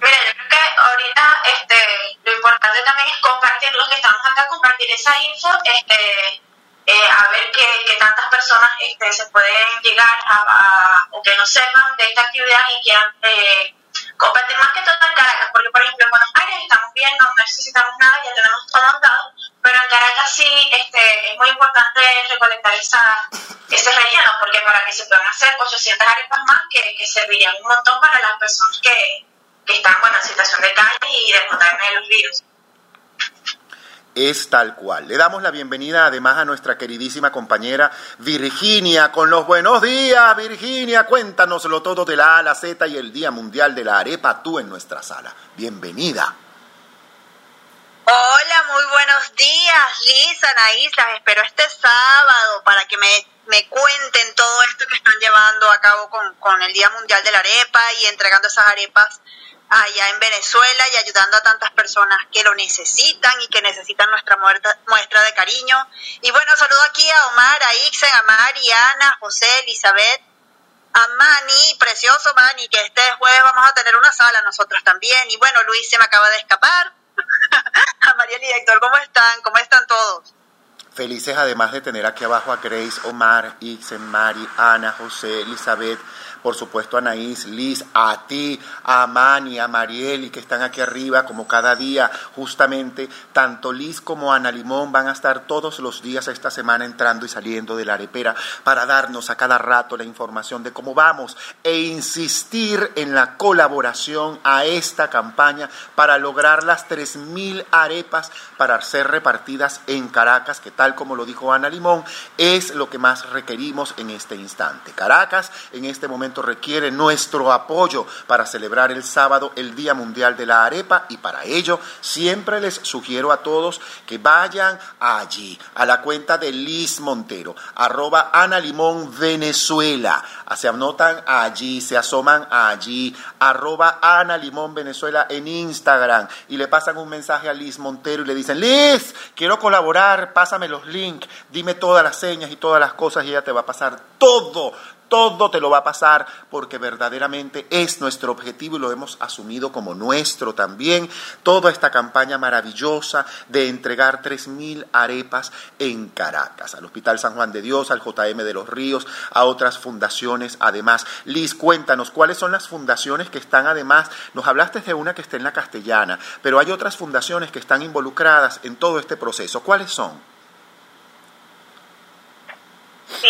Mira, ahorita este, lo importante también es compartir, los que estamos acá, compartir esa info, este, eh, a ver qué, tantas personas este, se pueden llegar a, o que no sepan de esta actividad y quieran eh, compartir más que todo en Caracas, porque por ejemplo en Buenos Aires estamos bien, no necesitamos nada, ya tenemos todo montado, pero en Caracas sí este, es muy importante recolectar esa, ese relleno, porque para que se puedan hacer 800 arepas más que, que servirían un montón para las personas que que están en situación de calle y de contagiarme de los virus. Es tal cual. Le damos la bienvenida además a nuestra queridísima compañera Virginia con los buenos días. Virginia, cuéntanoslo todo de la A a la Z y el Día Mundial de la Arepa, tú en nuestra sala. Bienvenida. Hola, muy buenos días, Lisa, Anaís. espero este sábado para que me, me, cuenten todo esto que están llevando a cabo con, con el Día Mundial de la Arepa y entregando esas arepas allá en Venezuela y ayudando a tantas personas que lo necesitan y que necesitan nuestra muestra de cariño. Y bueno, saludo aquí a Omar, a Ixen, a Mari, Ana, José, Elizabeth, a Mani, precioso Mani, que este jueves vamos a tener una sala nosotros también. Y bueno, Luis se me acaba de escapar. (laughs) a Mariel y Héctor, ¿cómo están? ¿Cómo están todos? Felices además de tener aquí abajo a Grace, Omar, Ixen, Mari, Ana, José, Elizabeth, por supuesto Anaís, Liz, a ti, a Mani, a Marieli, que están aquí arriba como cada día, justamente, tanto Liz como Ana Limón van a estar todos los días esta semana entrando y saliendo de la arepera para darnos a cada rato la información de cómo vamos e insistir en la colaboración a esta campaña para lograr las 3.000 arepas para ser repartidas en Caracas, que tal como lo dijo Ana Limón, es lo que más requerimos en este instante. Caracas en este momento requiere nuestro apoyo para celebrar el sábado el Día Mundial de la Arepa y para ello siempre les sugiero a todos que vayan allí, a la cuenta de Liz Montero, arroba Ana Limón Venezuela. Se anotan allí, se asoman allí, arroba Ana Limón Venezuela en Instagram y le pasan un mensaje a Liz Montero y le dicen, Liz, quiero colaborar, pásame los links, dime todas las señas y todas las cosas y ella te va a pasar todo todo te lo va a pasar porque verdaderamente es nuestro objetivo y lo hemos asumido como nuestro también. Toda esta campaña maravillosa de entregar 3.000 arepas en Caracas, al Hospital San Juan de Dios, al JM de los Ríos, a otras fundaciones además. Liz, cuéntanos, ¿cuáles son las fundaciones que están además? Nos hablaste de una que está en la castellana, pero hay otras fundaciones que están involucradas en todo este proceso. ¿Cuáles son? Sí,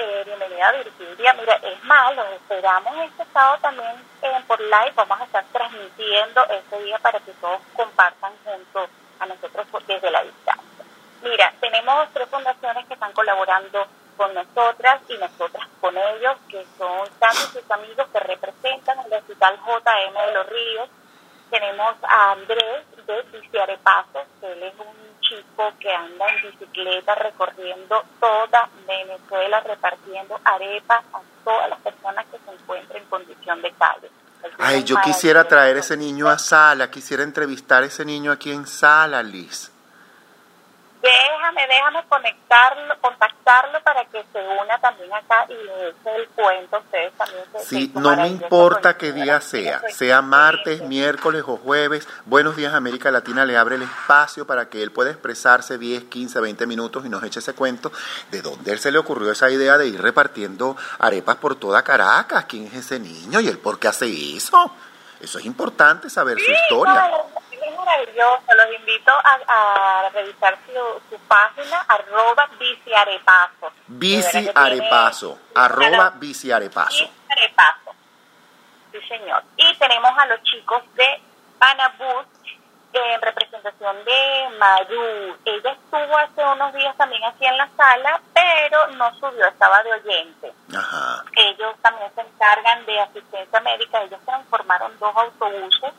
eh, bienvenida Virginia. Mira, es más, los esperamos este sábado también eh, por live. Vamos a estar transmitiendo este día para que todos compartan junto a nosotros desde la distancia. Mira, tenemos tres fundaciones que están colaborando con nosotras y nosotras con ellos, que son tantos sus amigos que representan el Hospital JM de los Ríos. Tenemos a Andrés de Viciare Pasos, que él es un chico que anda en bicicleta recorriendo toda Venezuela repartiendo arepas a todas las personas que se encuentren en condición de calle. Ay, yo quisiera traer ese niño a sala, quisiera entrevistar a ese niño aquí en sala, Liz. Déjame, déjame conectarlo, contactarlo para que se una también acá y le eche el cuento. Ustedes también se Sí, no me importa qué día sea, sea martes, miércoles o jueves. Buenos días América Latina le abre el espacio para que él pueda expresarse 10, 15, 20 minutos y nos eche ese cuento de dónde él se le ocurrió esa idea de ir repartiendo arepas por toda Caracas. ¿Quién es ese niño y él por qué hace eso? Eso es importante saber su historia. no, es maravilloso. Los invito a, a revisar su, su página, arroba biciarepaso. Bici De verdad que tiene- Arepaso, arroba Claro, Bici Arepaso. Biciarepaso. Sí, señor. Y tenemos a los chicos de Panabus en representación de Maru. Ella estuvo hace unos días también aquí en la sala, pero no subió, estaba de oyente. Ajá. Ellos también se encargan de asistencia médica. Ellos transformaron dos autobuses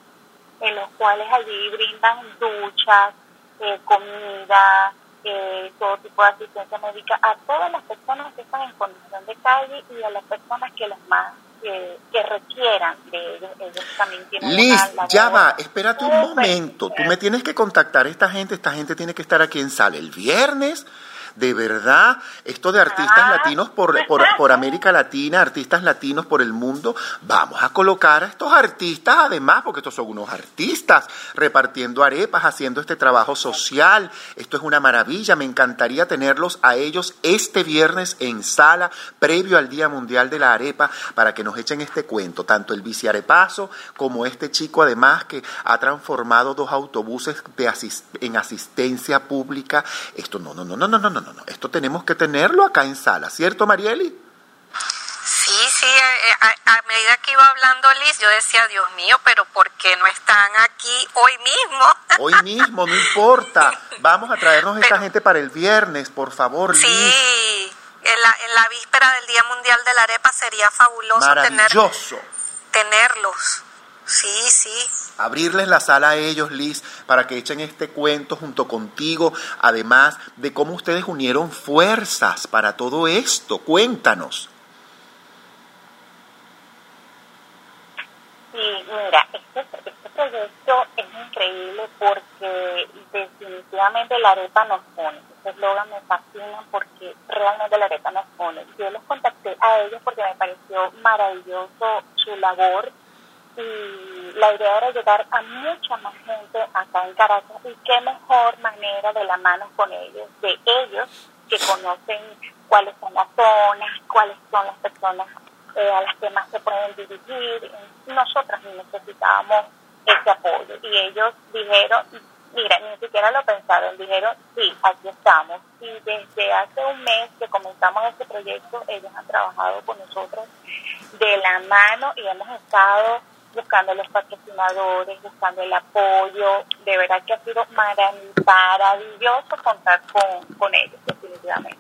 en los cuales allí brindan duchas, eh, comida, eh, todo tipo de asistencia médica a todas las personas que están en condición de calle y a las personas que las más eh, que requieran de ellos. Ellos también tienen Liz, ya va, espérate un momento. Tú me tienes que contactar a esta gente. Esta gente tiene que estar aquí en sala el viernes. De verdad, esto de artistas Ah. latinos por, por, por América Latina, artistas latinos por el mundo, vamos a colocar a estos artistas además, porque estos son unos artistas, repartiendo arepas, haciendo este trabajo social. Esto es una maravilla, me encantaría tenerlos a ellos este viernes en sala, previo al Día Mundial de la Arepa, para que nos echen este cuento, tanto el biciarepaso como este chico además que ha transformado dos autobuses de asis- en asistencia pública. Esto no, no, no, no, no, no, no, no, no. Esto tenemos que tenerlo acá en sala, ¿cierto, Marieli? Sí, sí, eh, a, a medida que iba hablando Liz, yo decía, Dios mío, pero ¿por qué no están aquí hoy mismo? (laughs) Hoy mismo, no importa. Vamos a traernos esta Pero- gente para el viernes, por favor, Liz. Sí, en la, en la víspera del Día Mundial de la Arepa sería fabuloso tener, Maravilloso. tenerlos. Sí, sí. abrirles la sala a ellos, Liz, para que echen este cuento junto contigo, además de cómo ustedes unieron fuerzas para todo esto. Cuéntanos. Sí, mira, este, este proyecto es increíble porque definitivamente la arepa nos une. Este eslogan me fascina porque realmente la arepa nos une. Yo los contacté a ellos porque me pareció maravilloso su labor y la idea era llegar a mucha más gente acá en Caracas y qué mejor manera de la mano con ellos, de ellos que conocen cuáles son las zonas, cuáles son las personas eh, a las que más se pueden dirigir. Nosotras necesitábamos ese apoyo y ellos dijeron, mira, ni siquiera lo pensaron, dijeron, sí, aquí estamos. Y desde hace un mes que comenzamos este proyecto, ellos han trabajado con nosotros de la mano y hemos estado buscando los patrocinadores, buscando el apoyo. De verdad que ha sido marav- maravilloso contar con, con ellos, definitivamente.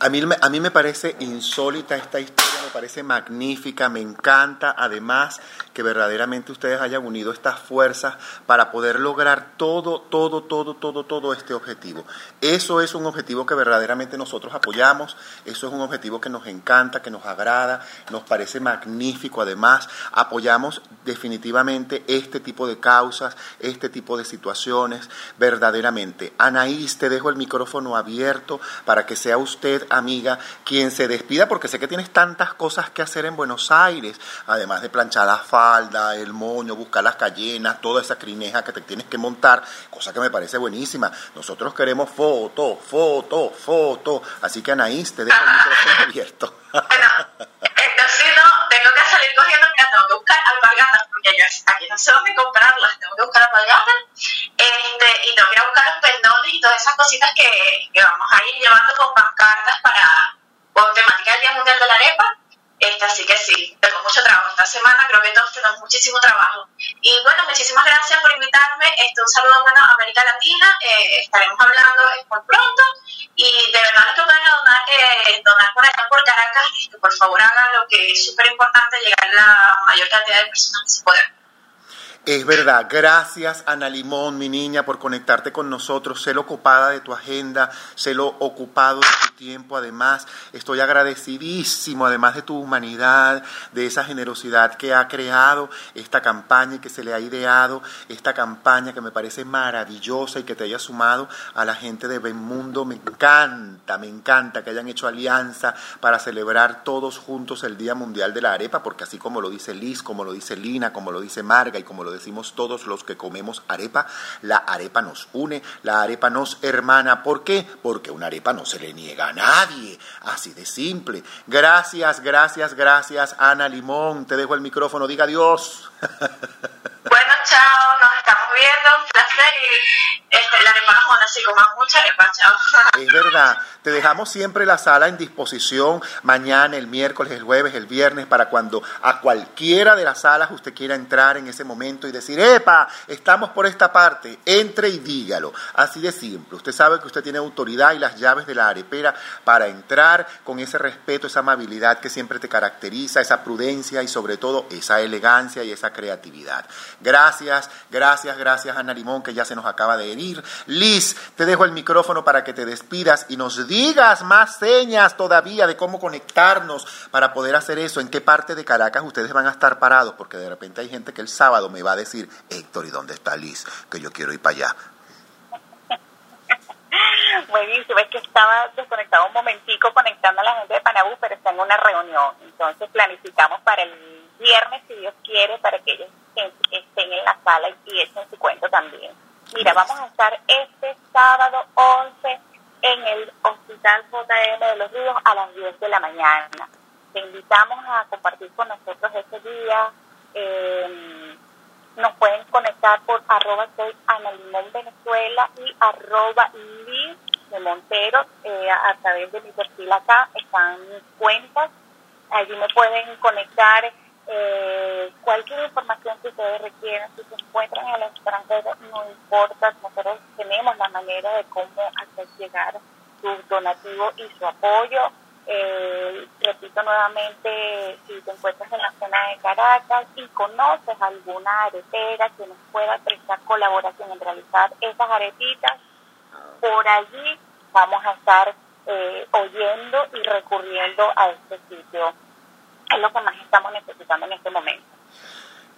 A mí, a mí me parece insólita esta historia, me parece magnífica, me encanta además que verdaderamente ustedes hayan unido estas fuerzas para poder lograr todo, todo, todo, todo, todo este objetivo. Eso es un objetivo que verdaderamente nosotros apoyamos, eso es un objetivo que nos encanta, que nos agrada, nos parece magnífico además, apoyamos definitivamente este tipo de causas, este tipo de situaciones, verdaderamente. Anaís, te dejo el micrófono abierto para que sea usted, amiga, quien se despida, porque sé que tienes tantas cosas que hacer en Buenos Aires, además de planchar la falda, el moño, buscar las cayenas, toda esa crineja que te tienes que montar, cosa que me parece buenísima. Nosotros queremos foto, foto, foto. Así que Anaís, te dejo el micrófono (laughs) abierto. Bueno, entonces no, tengo que salir cogiendo, mira, tengo que buscar alpargatas, porque yo aquí no sé dónde comprarlas, tengo que buscar alpargatas, este, y tengo que ir a buscar los pendones y todas esas cositas que, que vamos a ir llevando con pancartas para, con temática del Día Mundial de la Arepa, este, así que sí, tengo mucho trabajo. Esta semana creo que todos tenemos muchísimo trabajo. Y bueno, muchísimas gracias por invitarme. Este, un saludo bueno a América Latina. Eh, estaremos hablando eh, por pronto. Y de verdad que puedan donar, eh, donar por allá por Caracas, por favor hagan lo que es súper importante, llegar a la mayor cantidad de personas que se pueda. Es verdad, gracias Ana Limón, mi niña, por conectarte con nosotros. Sé lo ocupada de tu agenda, sé lo ocupado de tu tiempo. Además, estoy agradecidísimo, además de tu humanidad, de esa generosidad que ha creado esta campaña y que se le ha ideado, esta campaña que me parece maravillosa y que te haya sumado a la gente de Benmundo. Me encanta, me encanta que hayan hecho alianza para celebrar todos juntos el Día Mundial de la Arepa, porque así como lo dice Liz, como lo dice Lina, como lo dice Marga y como lo decimos todos los que comemos arepa, la arepa nos une, la arepa nos hermana. ¿Por qué? Porque una arepa no se le niega a nadie, así de simple. Gracias, gracias, gracias, Ana Limón. Te dejo el micrófono, diga adiós. (laughs) Bueno, chao, nos estamos viendo, un placer y este, la arepa nos une, así como mucha arepa, chao. Es verdad, te dejamos siempre la sala en disposición mañana, el miércoles, el jueves, el viernes, para cuando a cualquiera de las salas usted quiera entrar en ese momento y decir, ¡epa! Estamos por esta parte, entre y dígalo. Así de simple. Usted sabe que usted tiene autoridad y las llaves de la arepera para entrar con ese respeto, esa amabilidad que siempre te caracteriza, esa prudencia y sobre todo esa elegancia y esa creatividad. Gracias, gracias, gracias Ana Limón, que ya se nos acaba de herir. Liz, te dejo el micrófono para que te despidas y nos digas más señas todavía de cómo conectarnos para poder hacer eso. ¿En qué parte de Caracas ustedes van a estar parados? Porque de repente hay gente que el sábado me va a decir, Héctor, ¿y dónde está Liz? Que yo quiero ir para allá. (laughs) Buenísimo, es que estaba desconectado un momentico conectando a la gente de Panabú, pero está en una reunión. Entonces planificamos para el viernes, si Dios quiere, para que ellos estén en la sala y echen su cuento también. Mira, vamos a estar este sábado 11 en el Hospital JM de los Ríos a las 10 de la mañana. Te invitamos a compartir con nosotros ese día. Eh, nos pueden conectar por arroba soy Ana Limón Venezuela y arroba Liz de Montero eh, a, través de mi perfil acá están mis cuentas. Allí me pueden conectar eh, cualquier información que ustedes requieran, si se encuentran en el extranjero, no importa, nosotros tenemos la manera de cómo hacer llegar su donativo y su apoyo. Eh, repito nuevamente, si te encuentras en la zona de Caracas y conoces alguna aretera que nos pueda prestar colaboración en realizar esas aretitas, por allí vamos a estar eh, oyendo y recurriendo a este sitio es lo que más estamos necesitando en este momento.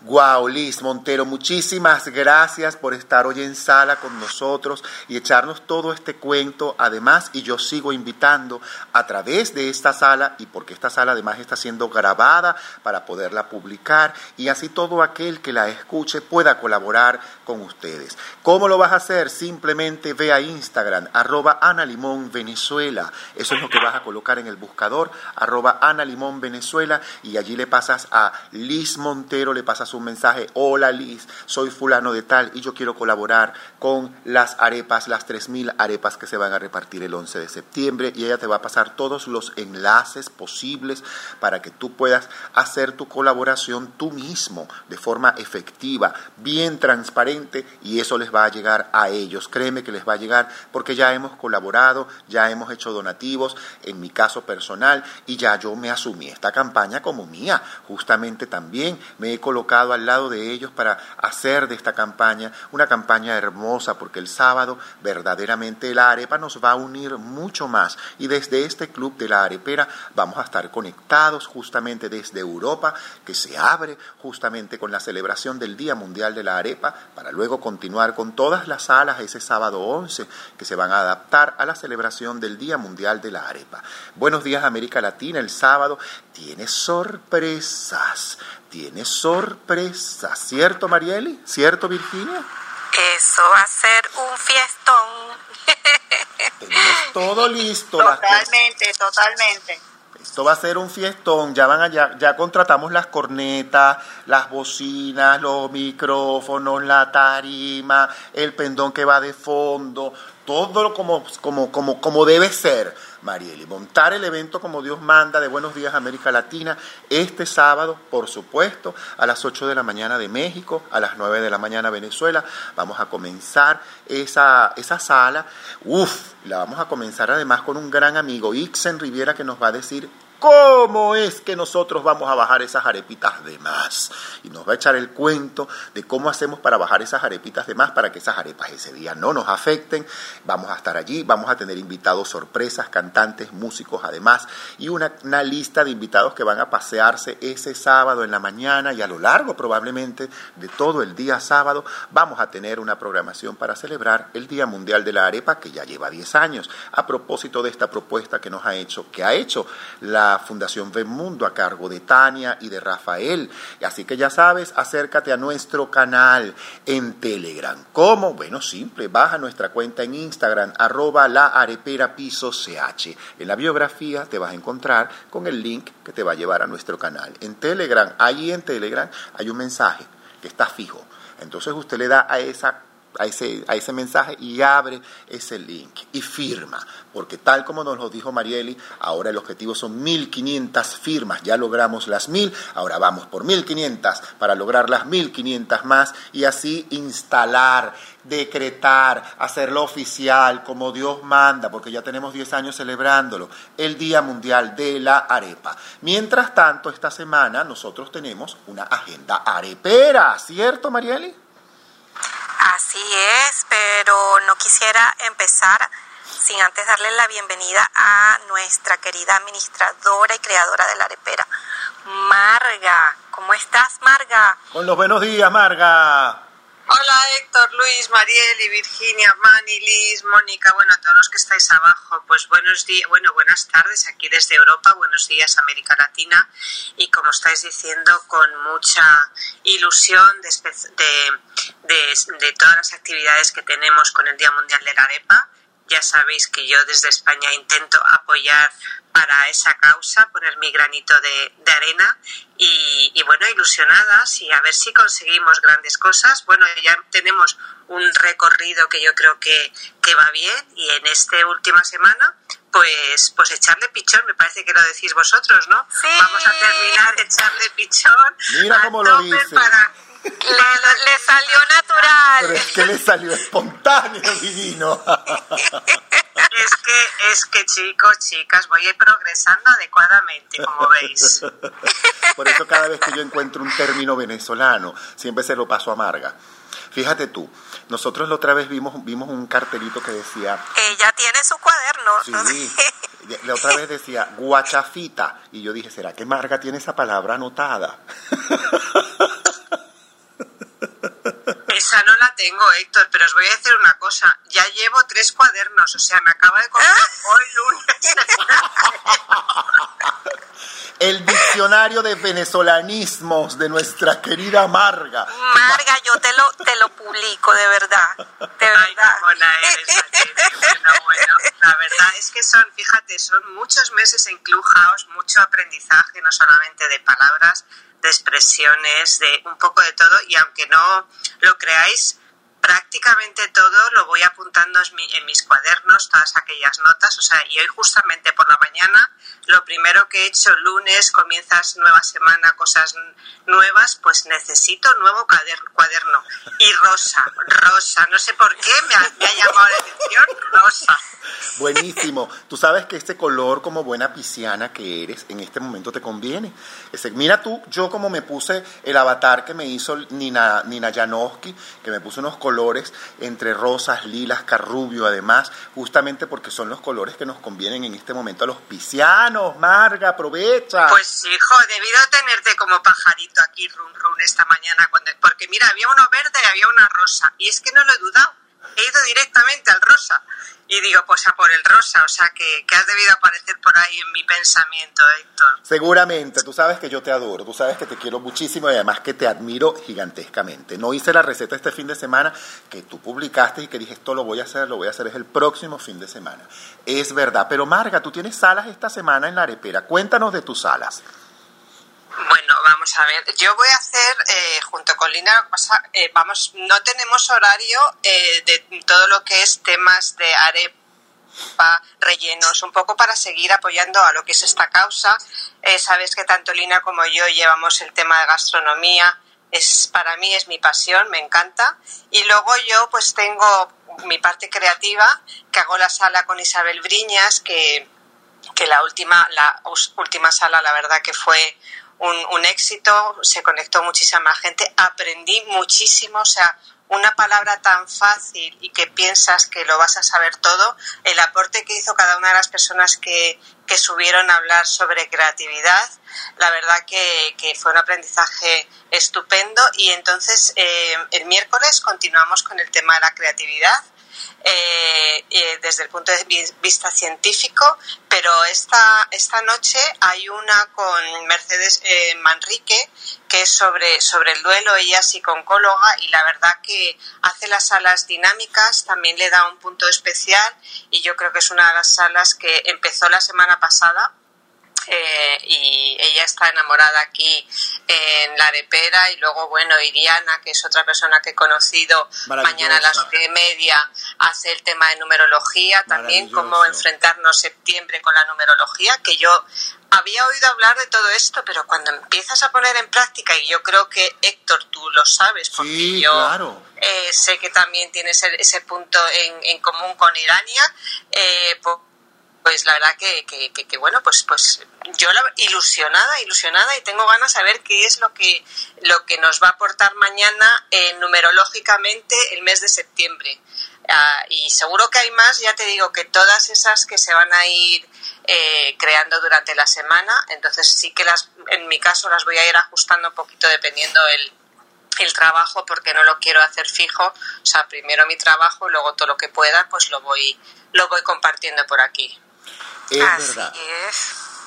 Guau, Liz Montero, muchísimas gracias por estar hoy en sala con nosotros y echarnos todo este cuento. Además, y yo sigo invitando a través de esta sala, y porque esta sala además está siendo grabada para poderla publicar, y así todo aquel que la escuche pueda colaborar con ustedes. ¿Cómo lo vas a hacer? Simplemente ve a Instagram, arroba Ana Limón Venezuela. Eso es lo que vas a colocar en el buscador, arroba Ana Limón Venezuela, y allí le pasas a Liz Montero, le pasas un mensaje, hola Liz, soy fulano de tal y yo quiero colaborar con las arepas, las 3.000 arepas que se van a repartir el 11 de septiembre y ella te va a pasar todos los enlaces posibles para que tú puedas hacer tu colaboración tú mismo de forma efectiva, bien transparente y eso les va a llegar a ellos. Créeme que les va a llegar porque ya hemos colaborado, ya hemos hecho donativos, en mi caso personal, y ya yo me asumí esta campaña como mía. Justamente también me he colocado al lado de ellos para hacer de esta campaña una campaña hermosa, porque el sábado verdaderamente la arepa nos va a unir mucho más. Y desde este club de la arepera vamos a estar conectados justamente desde Europa, que se abre justamente con la celebración del Día Mundial de la Arepa, para luego continuar con todas las salas ese sábado 11 que se van a adaptar a la celebración del Día Mundial de la Arepa. Buenos días América Latina, el sábado tiene sorpresas tiene sorpresa, ¿cierto Marieli? ¿Cierto Virginia? Eso va a ser un fiestón. Tenemos todo listo. Totalmente, totalmente. Esto va a ser un fiestón, ya van allá, ya contratamos las cornetas, las bocinas, los micrófonos, la tarima, el pendón que va de fondo, todo como, como, como, como debe ser Marieli. Montar el evento como Dios manda de Buenos Días América Latina este sábado, por supuesto, a las 8 de la mañana de México, a las 9 de la mañana Venezuela. Vamos a comenzar esa, esa sala. Uf, la vamos a comenzar además con un gran amigo, Ixen Riviera, que nos va a decir ¿Cómo es que nosotros vamos a bajar esas arepitas de más? Y nos va a echar el cuento de cómo hacemos para bajar esas arepitas de más para que esas arepas ese día no nos afecten. Vamos a estar allí, vamos a tener invitados sorpresas, cantantes, músicos además, y una, una lista de invitados que van a pasearse ese sábado en la mañana y a lo largo probablemente de todo el día sábado. Vamos a tener una programación para celebrar el Día Mundial de la Arepa que ya lleva 10 años. A propósito de esta propuesta que nos ha hecho, que ha hecho la Fundación Mundo a cargo de Tania y de Rafael. Así que ya sabes, acércate a nuestro canal en Telegram. ¿Cómo? Bueno, simple, baja nuestra cuenta en Instagram, arroba la arepera piso ch. En la biografía te vas a encontrar con el link que te va a llevar a nuestro canal. En Telegram, ahí en Telegram hay un mensaje que está fijo. Entonces usted le da a esa a ese, a ese mensaje y abre ese link y firma, porque tal como nos lo dijo Marieli, ahora el objetivo son 1500 firmas, ya logramos las 1000, ahora vamos por 1500 para lograr las 1500 más y así instalar, decretar, hacerlo oficial como Dios manda, porque ya tenemos 10 años celebrándolo, el Día Mundial de la Arepa. Mientras tanto, esta semana nosotros tenemos una agenda arepera, ¿cierto Marieli? Así es, pero no quisiera empezar sin antes darle la bienvenida a nuestra querida administradora y creadora de la arepera, Marga. ¿Cómo estás, Marga? Con los buenos días, Marga. Hola Héctor, Luis, Mariel Virginia, Mani, Liz, Mónica, bueno, todos los que estáis abajo, pues buenos días, bueno, buenas tardes aquí desde Europa, buenos días América Latina y como estáis diciendo, con mucha ilusión de, de, de todas las actividades que tenemos con el Día Mundial de la Arepa. Ya sabéis que yo desde España intento apoyar para esa causa, poner mi granito de, arena y, bueno, ilusionadas y a ver si conseguimos grandes cosas. Bueno, ya tenemos un recorrido que yo creo que, que va bien y en esta última semana pues pues echarle pichón, me parece que lo decís vosotros, ¿no? Vamos a terminar de echarle pichón. Mira cómo lo dice. Le, salió natural. Pero es que le salió espontáneo, (laughs) divino. Es que, es que chicos, chicas, voy a ir progresando adecuadamente, como veis. (laughs) Por eso cada vez que yo encuentro un término venezolano, siempre se lo paso a Marga. Fíjate tú, nosotros la otra vez vimos, vimos un cartelito que decía... Ella tiene su cuaderno. Sí, la otra vez decía guachafita. Y yo dije, ¿será que Marga tiene esa palabra anotada? (laughs) Esa no la tengo, Héctor, pero os voy a decir una cosa. Ya llevo tres cuadernos, o sea, me acaba de coger (laughs) hoy lunes. El diccionario de venezolanismos de nuestra querida Marga. Marga, yo te lo, te lo publico, de verdad. De verdad. bueno, bueno, la verdad es que son, fíjate, son muchos meses en Clubhouse, mucho aprendizaje, no solamente de palabras, de expresiones, de un poco de todo y aunque no lo creáis, prácticamente todo lo voy apuntando en mis cuadernos, todas aquellas notas, o sea, y hoy justamente por la mañana, lo primero que he hecho lunes, comienzas nueva semana, cosas nuevas, pues necesito nuevo cuaderno. Y rosa, rosa, no sé por qué me ha, me ha llamado la atención, rosa. Buenísimo. Tú sabes que este color, como buena pisciana que eres, en este momento te conviene. Ese, mira tú, yo como me puse el avatar que me hizo Nina, Nina Janowski, que me puso unos colores entre rosas, lilas, carrubio, además, justamente porque son los colores que nos convienen en este momento a los piscianos. Marga, aprovecha. Pues hijo, debido tenerte como pajarito aquí, run run, esta mañana, porque mira, había uno verde y había una rosa, y es que no lo he dudado he ido directamente al rosa. Y digo, pues a por el rosa, o sea que, que has debido aparecer por ahí en mi pensamiento, Héctor. Seguramente, tú sabes que yo te adoro, tú sabes que te quiero muchísimo y además que te admiro gigantescamente. No hice la receta este fin de semana que tú publicaste y que dije, esto lo voy a hacer, lo voy a hacer es el próximo fin de semana. Es verdad, pero Marga, tú tienes salas esta semana en la arepera. Cuéntanos de tus salas. Bueno, vamos a ver. Yo voy a hacer, eh, junto con Lina, eh, vamos, no tenemos horario eh, de todo lo que es temas de arepa, rellenos, un poco para seguir apoyando a lo que es esta causa. sabes que tanto Lina como yo llevamos el tema de gastronomía. Es, para mí es mi pasión, me encanta. Y luego yo pues tengo mi parte creativa, que hago la sala con Isabel Briñas, que, que la última, la última sala la verdad que fue un, éxito, se conectó muchísima gente, aprendí muchísimo, o sea, una palabra tan fácil y que piensas que lo vas a saber todo, el aporte que hizo cada una de las personas que, que subieron a hablar sobre creatividad, la verdad que, que fue un aprendizaje estupendo. Y entonces eh, el miércoles continuamos con el tema de la creatividad eh, eh, desde el punto de vista científico, pero esta, esta noche hay una con Mercedes eh, Manrique que es sobre, sobre el duelo, ella es psicóloga y la verdad que hace las salas dinámicas, también le da un punto especial y yo creo que es una de las salas que empezó la semana pasada y ella está enamorada aquí en la arepera y luego bueno Iriana que es otra persona que he conocido mañana a las nueve y media hace el tema de numerología también cómo enfrentarnos septiembre con la numerología que yo había oído hablar de todo esto pero cuando empiezas a poner en práctica y yo creo que Héctor tú lo sabes porque yo eh, sé que también tienes ese, punto en, común con Irania eh, pues, pues la verdad que, que, bueno, pues, pues yo la, ilusionada, ilusionada y tengo ganas de ver qué es lo que, lo que nos va a aportar mañana eh, numerológicamente el mes de septiembre. Ah, y seguro que hay más, ya te digo que todas esas que se van a ir eh, creando durante la semana, entonces sí que las, en mi caso las voy a ir ajustando un poquito dependiendo el, el trabajo porque no lo quiero hacer fijo, o sea, primero mi trabajo y luego todo lo que pueda pues lo voy, lo voy compartiendo por aquí. Es verdad.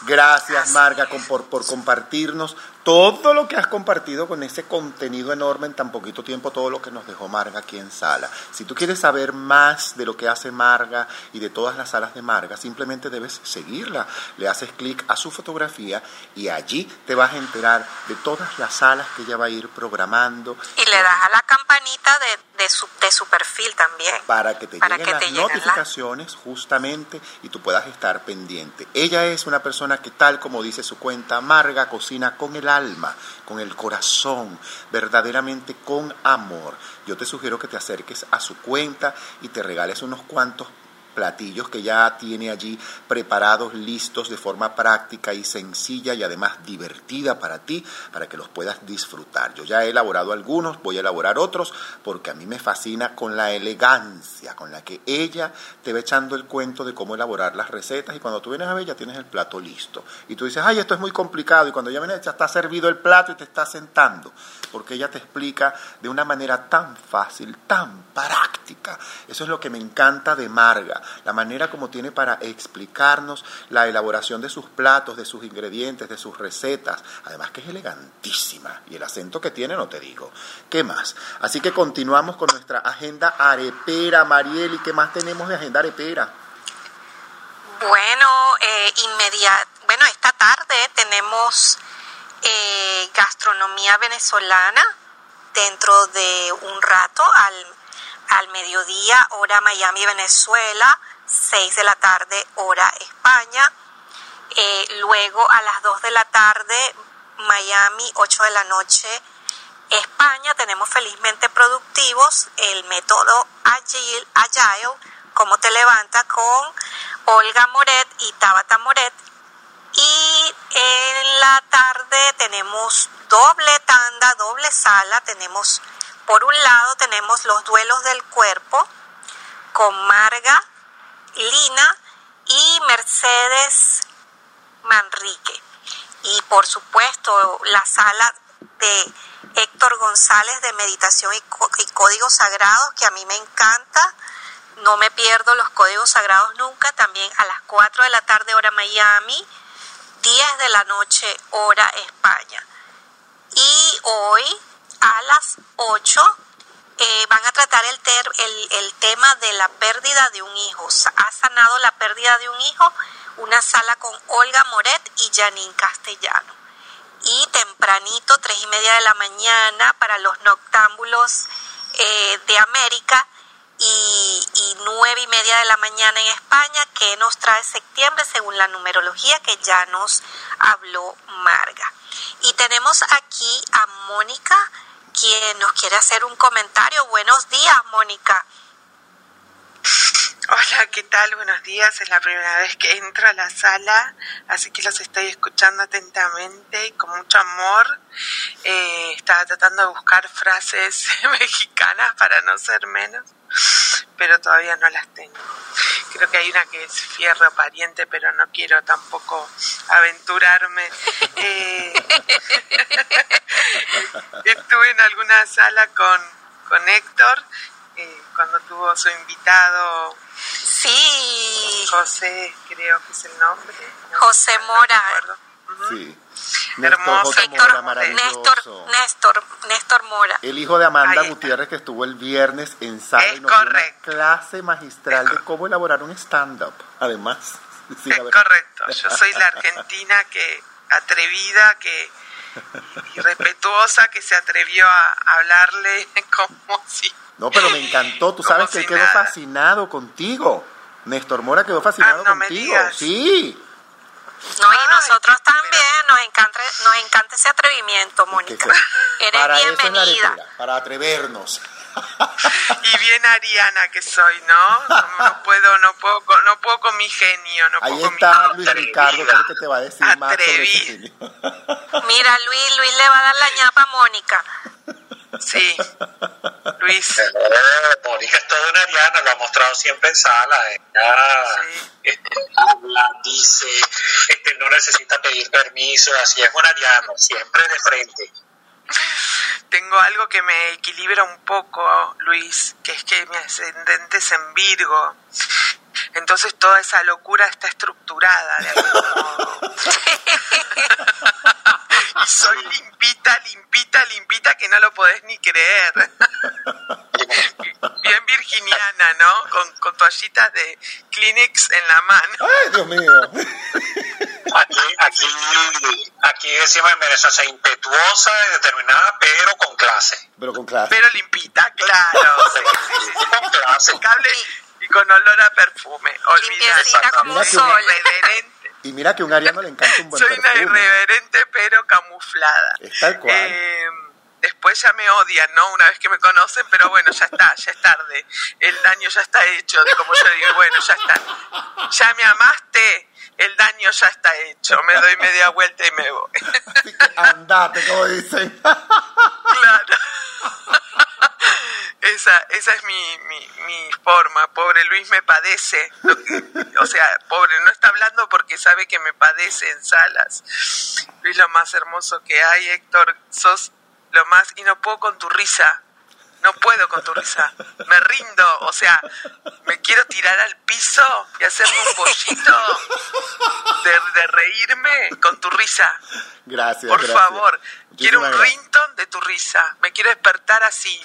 Gracias, Marga, por, por compartirnos todo lo que has compartido con ese contenido enorme en tan poquito tiempo, todo lo que nos dejó Marga aquí en sala. Si tú quieres saber más de lo que hace Marga y de todas las salas de Marga, simplemente debes seguirla. Le haces clic a su fotografía y allí te vas a enterar de todas las salas que ella va a ir programando. Y le das a la campanita de, de, su, de su perfil también. Para que te lleguen las notificaciones justamente y tú puedas estar pendiente. Ella es una persona que tal como dice su cuenta, Marga cocina con el alma, con el corazón, verdaderamente con amor. Yo te sugiero que te acerques a su cuenta y te regales unos cuantos platillos que ya tiene allí preparados, listos de forma práctica y sencilla y además divertida para ti, para que los puedas disfrutar. Yo ya he elaborado algunos, voy a elaborar otros, porque a mí me fascina con la elegancia con la que ella te va echando el cuento de cómo elaborar las recetas y cuando tú vienes a ver ya tienes el plato listo. Y tú dices, ay, esto es muy complicado y cuando ya vienes ya está servido el plato y te está sentando, porque ella te explica de una manera tan fácil, tan práctica. Eso es lo que me encanta de Marga la manera como tiene para explicarnos la elaboración de sus platos, de sus ingredientes, de sus recetas. Además que es elegantísima y el acento que tiene no te digo. ¿Qué más? Así que continuamos con nuestra agenda arepera. Mariel, ¿y qué más tenemos de agenda arepera? Bueno, eh, bueno, esta tarde tenemos eh, gastronomía venezolana dentro de un rato al al mediodía, hora Miami, Venezuela, 6 de la tarde, hora España. Eh, luego a las 2 de la tarde, Miami, 8 de la noche, España. Tenemos felizmente productivos el método Agile, Agile cómo te levanta con Olga Moret y Tabata Moret. Y en la tarde tenemos doble tanda, doble sala, tenemos por un lado tenemos los duelos del cuerpo con Marga, Lina y Mercedes Manrique. Y por supuesto la sala de Héctor González de Meditación y, Códigos Sagrados, que a mí me encanta. No me pierdo los Códigos Sagrados nunca. También a las 4 de la tarde hora Miami, 10 de la noche hora España. Y hoy a las 8 eh, van a tratar el, tema de la pérdida de un hijo. Ha sanado la pérdida de un hijo una sala con Olga Moret y Janine Castellano. Y tempranito, tres y media de la mañana, para los noctámbulos eh, de América y, y nueve y media de la mañana en España, que nos trae septiembre según la numerología que ya nos habló Marga. Y tenemos aquí a Mónica quien nos quiere hacer un comentario. Buenos días, Mónica. Hola, ¿qué tal? Buenos días. Es la primera vez que entro a la sala, así que los estoy escuchando atentamente y con mucho amor. Eh, estaba tratando de buscar frases (laughs) mexicanas para no ser menos, pero todavía no las tengo. Creo que hay una que es fierro pariente, pero no quiero tampoco aventurarme. (laughs) Eh, (laughs) estuve en alguna sala con, con Héctor eh, cuando tuvo su invitado Sí, José, creo que es el nombre. no, José no Mora. Ujú. Sí. Néstor Hermoso. J. Héctor, Mora. Néstor, Néstor, Néstor Mora. El hijo de Amanda. Gutiérrez que estuvo el viernes en sala Es y nos dio una correcto. clase magistral de cómo elaborar un stand-up. Además, (laughs) Es correcto, yo soy la argentina que atrevida, que (laughs) y respetuosa, que se atrevió a hablarle (laughs) como si... No, pero me encantó. Tú sabes que si quedó fascinado contigo. Néstor Mora quedó fascinado Ah, no me contigo. digas. Sí. No, y Ay, nosotros también nos encanta, nos encanta ese atrevimiento, Mónica. (laughs) Eres para eso es la bienvenida. arepera, para atrevernos. (laughs) Y bien ariana que soy, ¿no? No, no puedo, no puedo, con- no puedo con mi genio, no Ahí puedo con está mi... Luis Ricardo, el que te va a decir más sobre. Mira, Luis, Luis le va a dar la ñapa a Mónica. (laughs) Sí, Luis, Eh, Mónica es toda una ariana, lo ha mostrado siempre en sala. Ella Sí. este, habla, dice, este, no necesita pedir permiso, así es un ariano, siempre de frente. tengo algo que me equilibra un poco, Luis, que es que mi ascendente es en Virgo. Entonces toda esa locura está estructurada de algún modo. (laughs) y soy limpita, limpita, limpita que no lo podés ni creer. (laughs) Bien virginiana, ¿no? Con, con toallitas de Kleenex en la mano. Ay, Dios mío. Aquí, aquí, aquí decimos en Venezuela, sea impetuosa, determinada, pero con clase. Pero con clase. Pero limpita, claro. (laughs) Sí, sí, sí, con clase. impecable y con olor a perfume. Limpiecita como un sol. una- Irreverente. (laughs) Y mira que a un ariano le encanta un buen Soy una perfume. irreverente pero camuflada. Es tal cual. Eh, después ya me odian, ¿no? Una vez que me conocen, pero bueno, ya está, ya es tarde. El daño ya está hecho, de como yo digo, bueno, ya está. Ya me amaste, el daño ya está hecho. Me doy media vuelta y me voy. Así que andate, como dicen. Claro. Esa, esa es mi, mi, mi forma. Pobre Luis me padece. O sea, pobre, no está hablando porque sabe que me padece en salas. Luis, lo más hermoso que hay, Héctor. Sos lo más. Y no puedo con tu risa. No puedo con tu risa. Me rindo. O sea, me quiero tirar al piso y hacerme un bollito de, de reírme con tu risa. Gracias, Por gracias. favor, quiero un gracias. rington de tu risa. Me quiero despertar así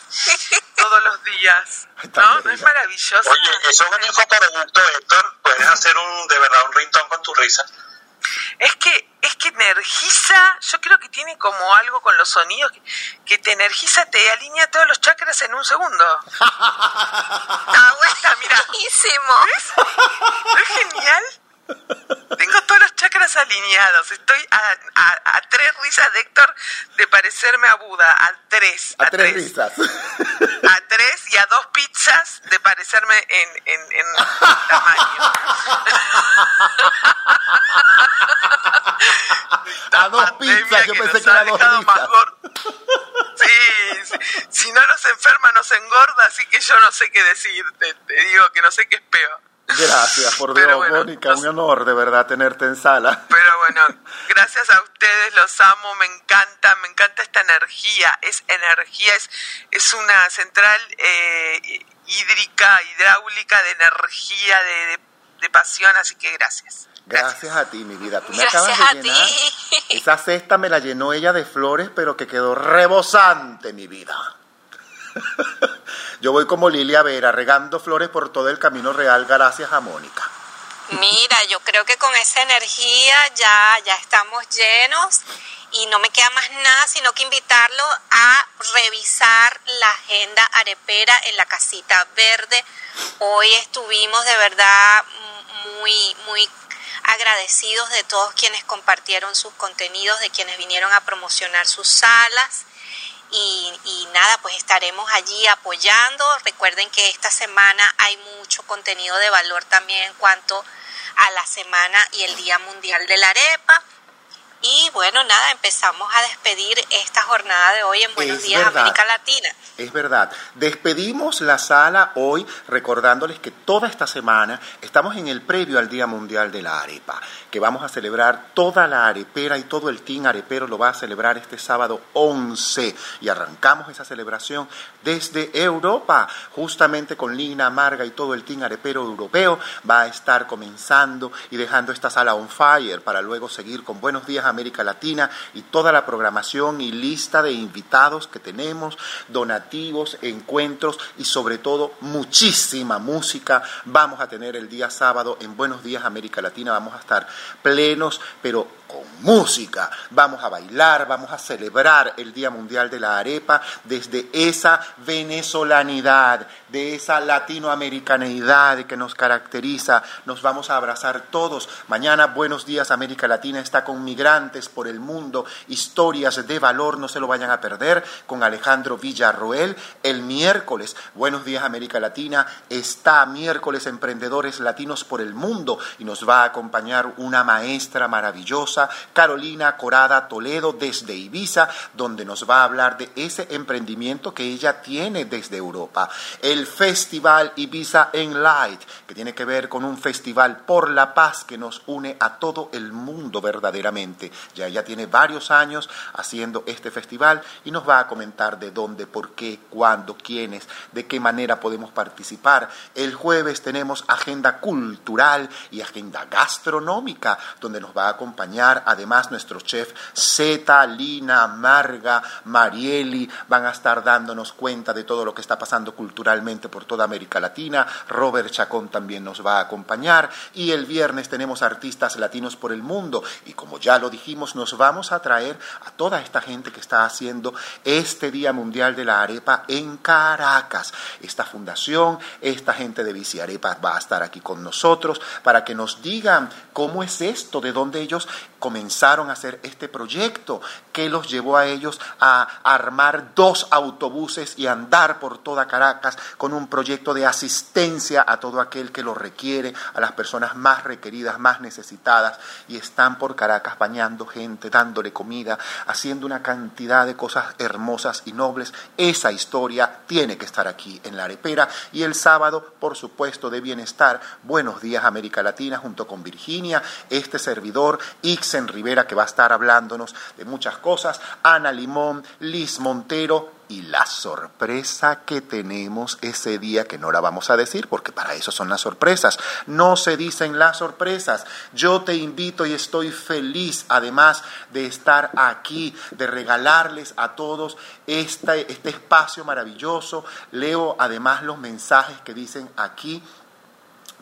todos los días. ¿No? ¿No es maravilloso? Oye, eso es un infoproducto, Héctor. Puedes hacer un, de verdad un ringtone con tu risa. Es que, es que energiza, yo creo que tiene como algo con los sonidos, que, que te energiza, te alinea todos los chakras en un segundo. (laughs) Ah, bueno, mira, Buenísimo. ¿no es genial? Tengo chakras alineados. Estoy a, a- a tres risas de Héctor de parecerme a Buda. A tres. A tres risas. a tres y a dos pizzas de parecerme en, en, en tamaño. A dos pizzas, yo pensé que era dos. Sí, sí, si no nos enferma nos engorda, así que yo no sé qué decirte, te digo que no sé qué es peor. Gracias, por Dios, bueno, Mónica, los- un honor de verdad tenerte en sala. Pero bueno, gracias a ustedes, los amo, me encanta, me encanta esta energía, es energía, es, es una central eh, hídrica, hidráulica de energía, de, de, de pasión, así que gracias. Gracias a ti, mi vida. Tú me Gracias acabas a de llenar. ti. Esa cesta me la llenó ella de flores, pero que quedó rebosante, mi vida. (laughs) Yo voy como Lilia Vera, regando flores por todo el camino real, gracias a Mónica. Mira, yo creo que con esa energía ya, ya estamos llenos y no me queda más nada sino que invitarlo a revisar la agenda arepera en la casita verde. Hoy estuvimos de verdad muy, muy agradecidos de todos quienes compartieron sus contenidos, de quienes vinieron a promocionar sus salas. Y, y, nada, pues estaremos allí apoyando. Recuerden que esta semana hay mucho contenido de valor también en cuanto a la semana y el Día Mundial de la Arepa. Y bueno, nada, empezamos a despedir esta jornada de hoy en Buenos Días América Latina. Es verdad. Despedimos la sala hoy recordándoles que toda esta semana estamos en el previo al Día Mundial de la Arepa, que vamos a celebrar toda la arepera y todo el team arepero lo va a celebrar este sábado 11 y arrancamos esa celebración desde Europa, justamente con Lina, Marga y todo el team arepero europeo va a estar comenzando y dejando esta sala on fire para luego seguir con Buenos Días América Latina y toda la programación y lista de invitados que tenemos, donativos, encuentros y sobre todo muchísima música. Vamos a tener el día sábado en Buenos Días América Latina, vamos a estar plenos, pero con música. Vamos a bailar, vamos a celebrar el Día Mundial de la Arepa desde esa venezolanidad, de esa latinoamericanidad que nos caracteriza. Nos vamos a abrazar todos. Mañana Buenos Días América Latina está con migrantes por el mundo, historias de valor, no se lo vayan a perder, con Alejandro Villarroel. El miércoles Buenos Días América Latina está miércoles Emprendedores Latinos por el Mundo y nos va a acompañar una maestra maravillosa Carolina Corada Toledo desde Ibiza, donde nos va a hablar de ese emprendimiento que ella tiene desde Europa. El Festival Ibiza en Light, que tiene que ver con un festival por la paz que nos une a todo el mundo verdaderamente. Ya ella tiene varios años haciendo este festival y nos va a comentar de dónde, por qué, cuándo, quiénes, de qué manera podemos participar. El jueves tenemos agenda cultural y agenda gastronómica, donde nos va a acompañar Además, nuestro chef Zeta, Lina, Marga, Marieli van a estar dándonos cuenta de todo lo que está pasando culturalmente por toda América Latina. Robert Chacón también nos va a acompañar. Y el viernes tenemos artistas latinos por el mundo. Y como ya lo dijimos, nos vamos a traer a toda esta gente que está haciendo este Día Mundial de la Arepa en Caracas. Esta fundación, esta gente de Bici Arepa va a estar aquí con nosotros para que nos digan cómo es esto, de dónde ellos comenzaron a hacer este proyecto que los llevó a ellos a armar dos autobuses y andar por toda Caracas con un proyecto de asistencia a todo aquel que lo requiere, a las personas más requeridas, más necesitadas, y están por Caracas bañando gente, dándole comida, haciendo una cantidad de cosas hermosas y nobles. Esa historia tiene que estar aquí en la arepera y el sábado, por supuesto, de bienestar. Buenos días América Latina junto con Virginia, este servidor Ixen Rivera que va a estar hablándonos de muchas cosas, Ana Limón, Liz Montero y la sorpresa que tenemos ese día que no la vamos a decir porque para eso son las sorpresas. No se dicen las sorpresas. Yo te invito y estoy feliz además de estar aquí, de regalarles a todos este, este espacio maravilloso. Leo además los mensajes que dicen aquí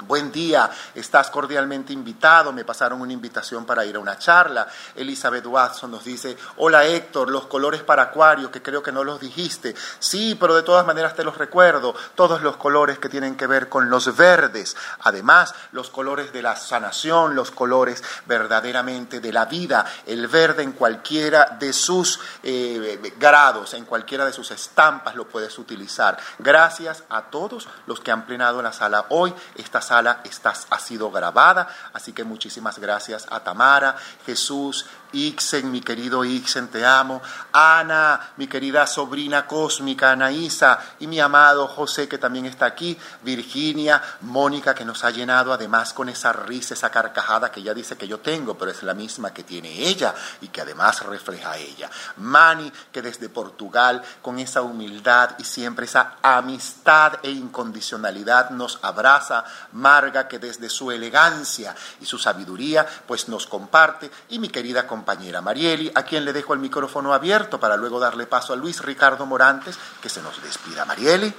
Buen día, estás cordialmente invitado. Me pasaron una invitación para ir a una charla. Elizabeth Watson nos dice, hola Héctor, los colores para acuario, que creo que no los dijiste. Sí, pero de todas maneras te los recuerdo. Todos los colores que tienen que ver con los verdes. Además, los colores de la sanación, los colores verdaderamente de la vida. El verde en cualquiera de sus eh, grados, en cualquiera de sus estampas lo puedes utilizar. Gracias a todos los que han plenado la sala hoy. Esta sala está, ha sido grabada, así que muchísimas gracias a Tamara, Jesús, Ixen, mi querido Ixen, te amo. Ana, mi querida sobrina cósmica, Anaísa, y mi amado José, que también está aquí. Virginia, Mónica, que nos ha llenado además con esa risa, esa carcajada que ella dice que yo tengo, pero es la misma que tiene ella y que además refleja ella. Mani, que desde Portugal, con esa humildad y siempre esa amistad e incondicionalidad nos abraza. Marga, que desde su elegancia y su sabiduría, pues nos comparte. Y mi querida compañera, compañera Marieli, a quien le dejo el micrófono abierto para luego darle paso a Luis Ricardo Morantes, que se nos despida. Marieli.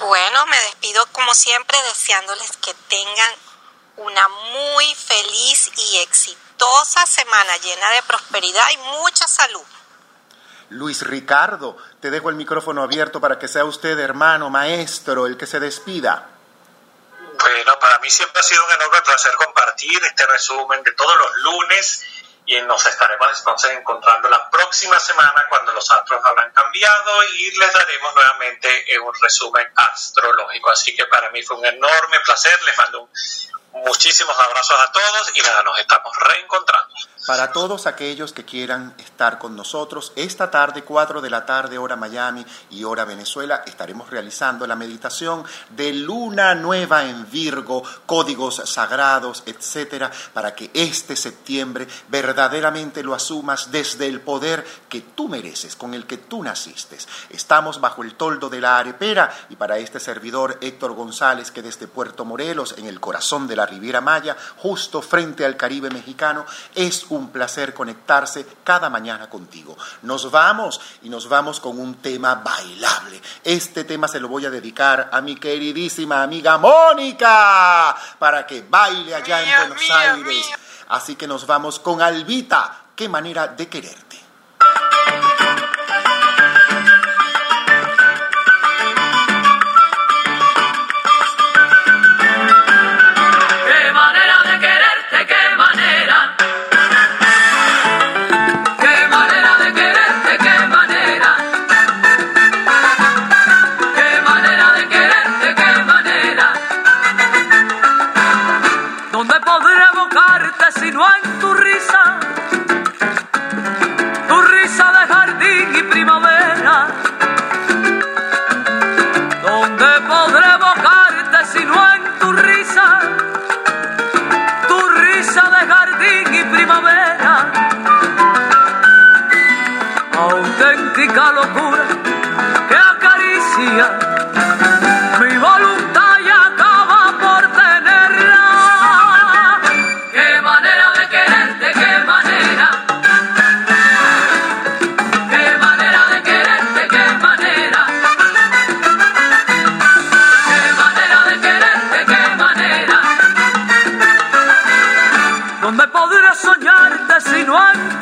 Bueno, me despido como siempre deseándoles que tengan una muy feliz y exitosa semana llena de prosperidad y mucha salud. Luis Ricardo, te dejo el micrófono abierto para que sea usted, hermano, maestro, el que se despida. Bueno, para mí siempre ha sido un enorme placer compartir este resumen de todos los lunes y nos estaremos entonces encontrando la próxima semana cuando los astros habrán cambiado y les daremos nuevamente un resumen astrológico. Así que para mí fue un enorme placer, les mando muchísimos abrazos a todos y nada, nos estamos reencontrando. Para todos aquellos que quieran estar con nosotros, esta tarde, 4 de la tarde, hora Miami y hora Venezuela, estaremos realizando la meditación de luna nueva en Virgo, códigos sagrados, etcétera, para que este septiembre verdaderamente lo asumas desde el poder que tú mereces, con el que tú naciste. Estamos bajo el toldo de la arepera y para este servidor Héctor González, que desde Puerto Morelos, en el corazón de la Riviera Maya, justo frente al Caribe mexicano, es un placer conectarse cada mañana contigo. Nos vamos y nos vamos con un tema bailable. Este tema se lo voy a dedicar a mi queridísima amiga Mónica para que baile allá en Buenos Aires. Así que nos vamos con Albita. Qué manera de quererte.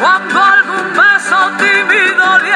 Cuando algún beso tímido le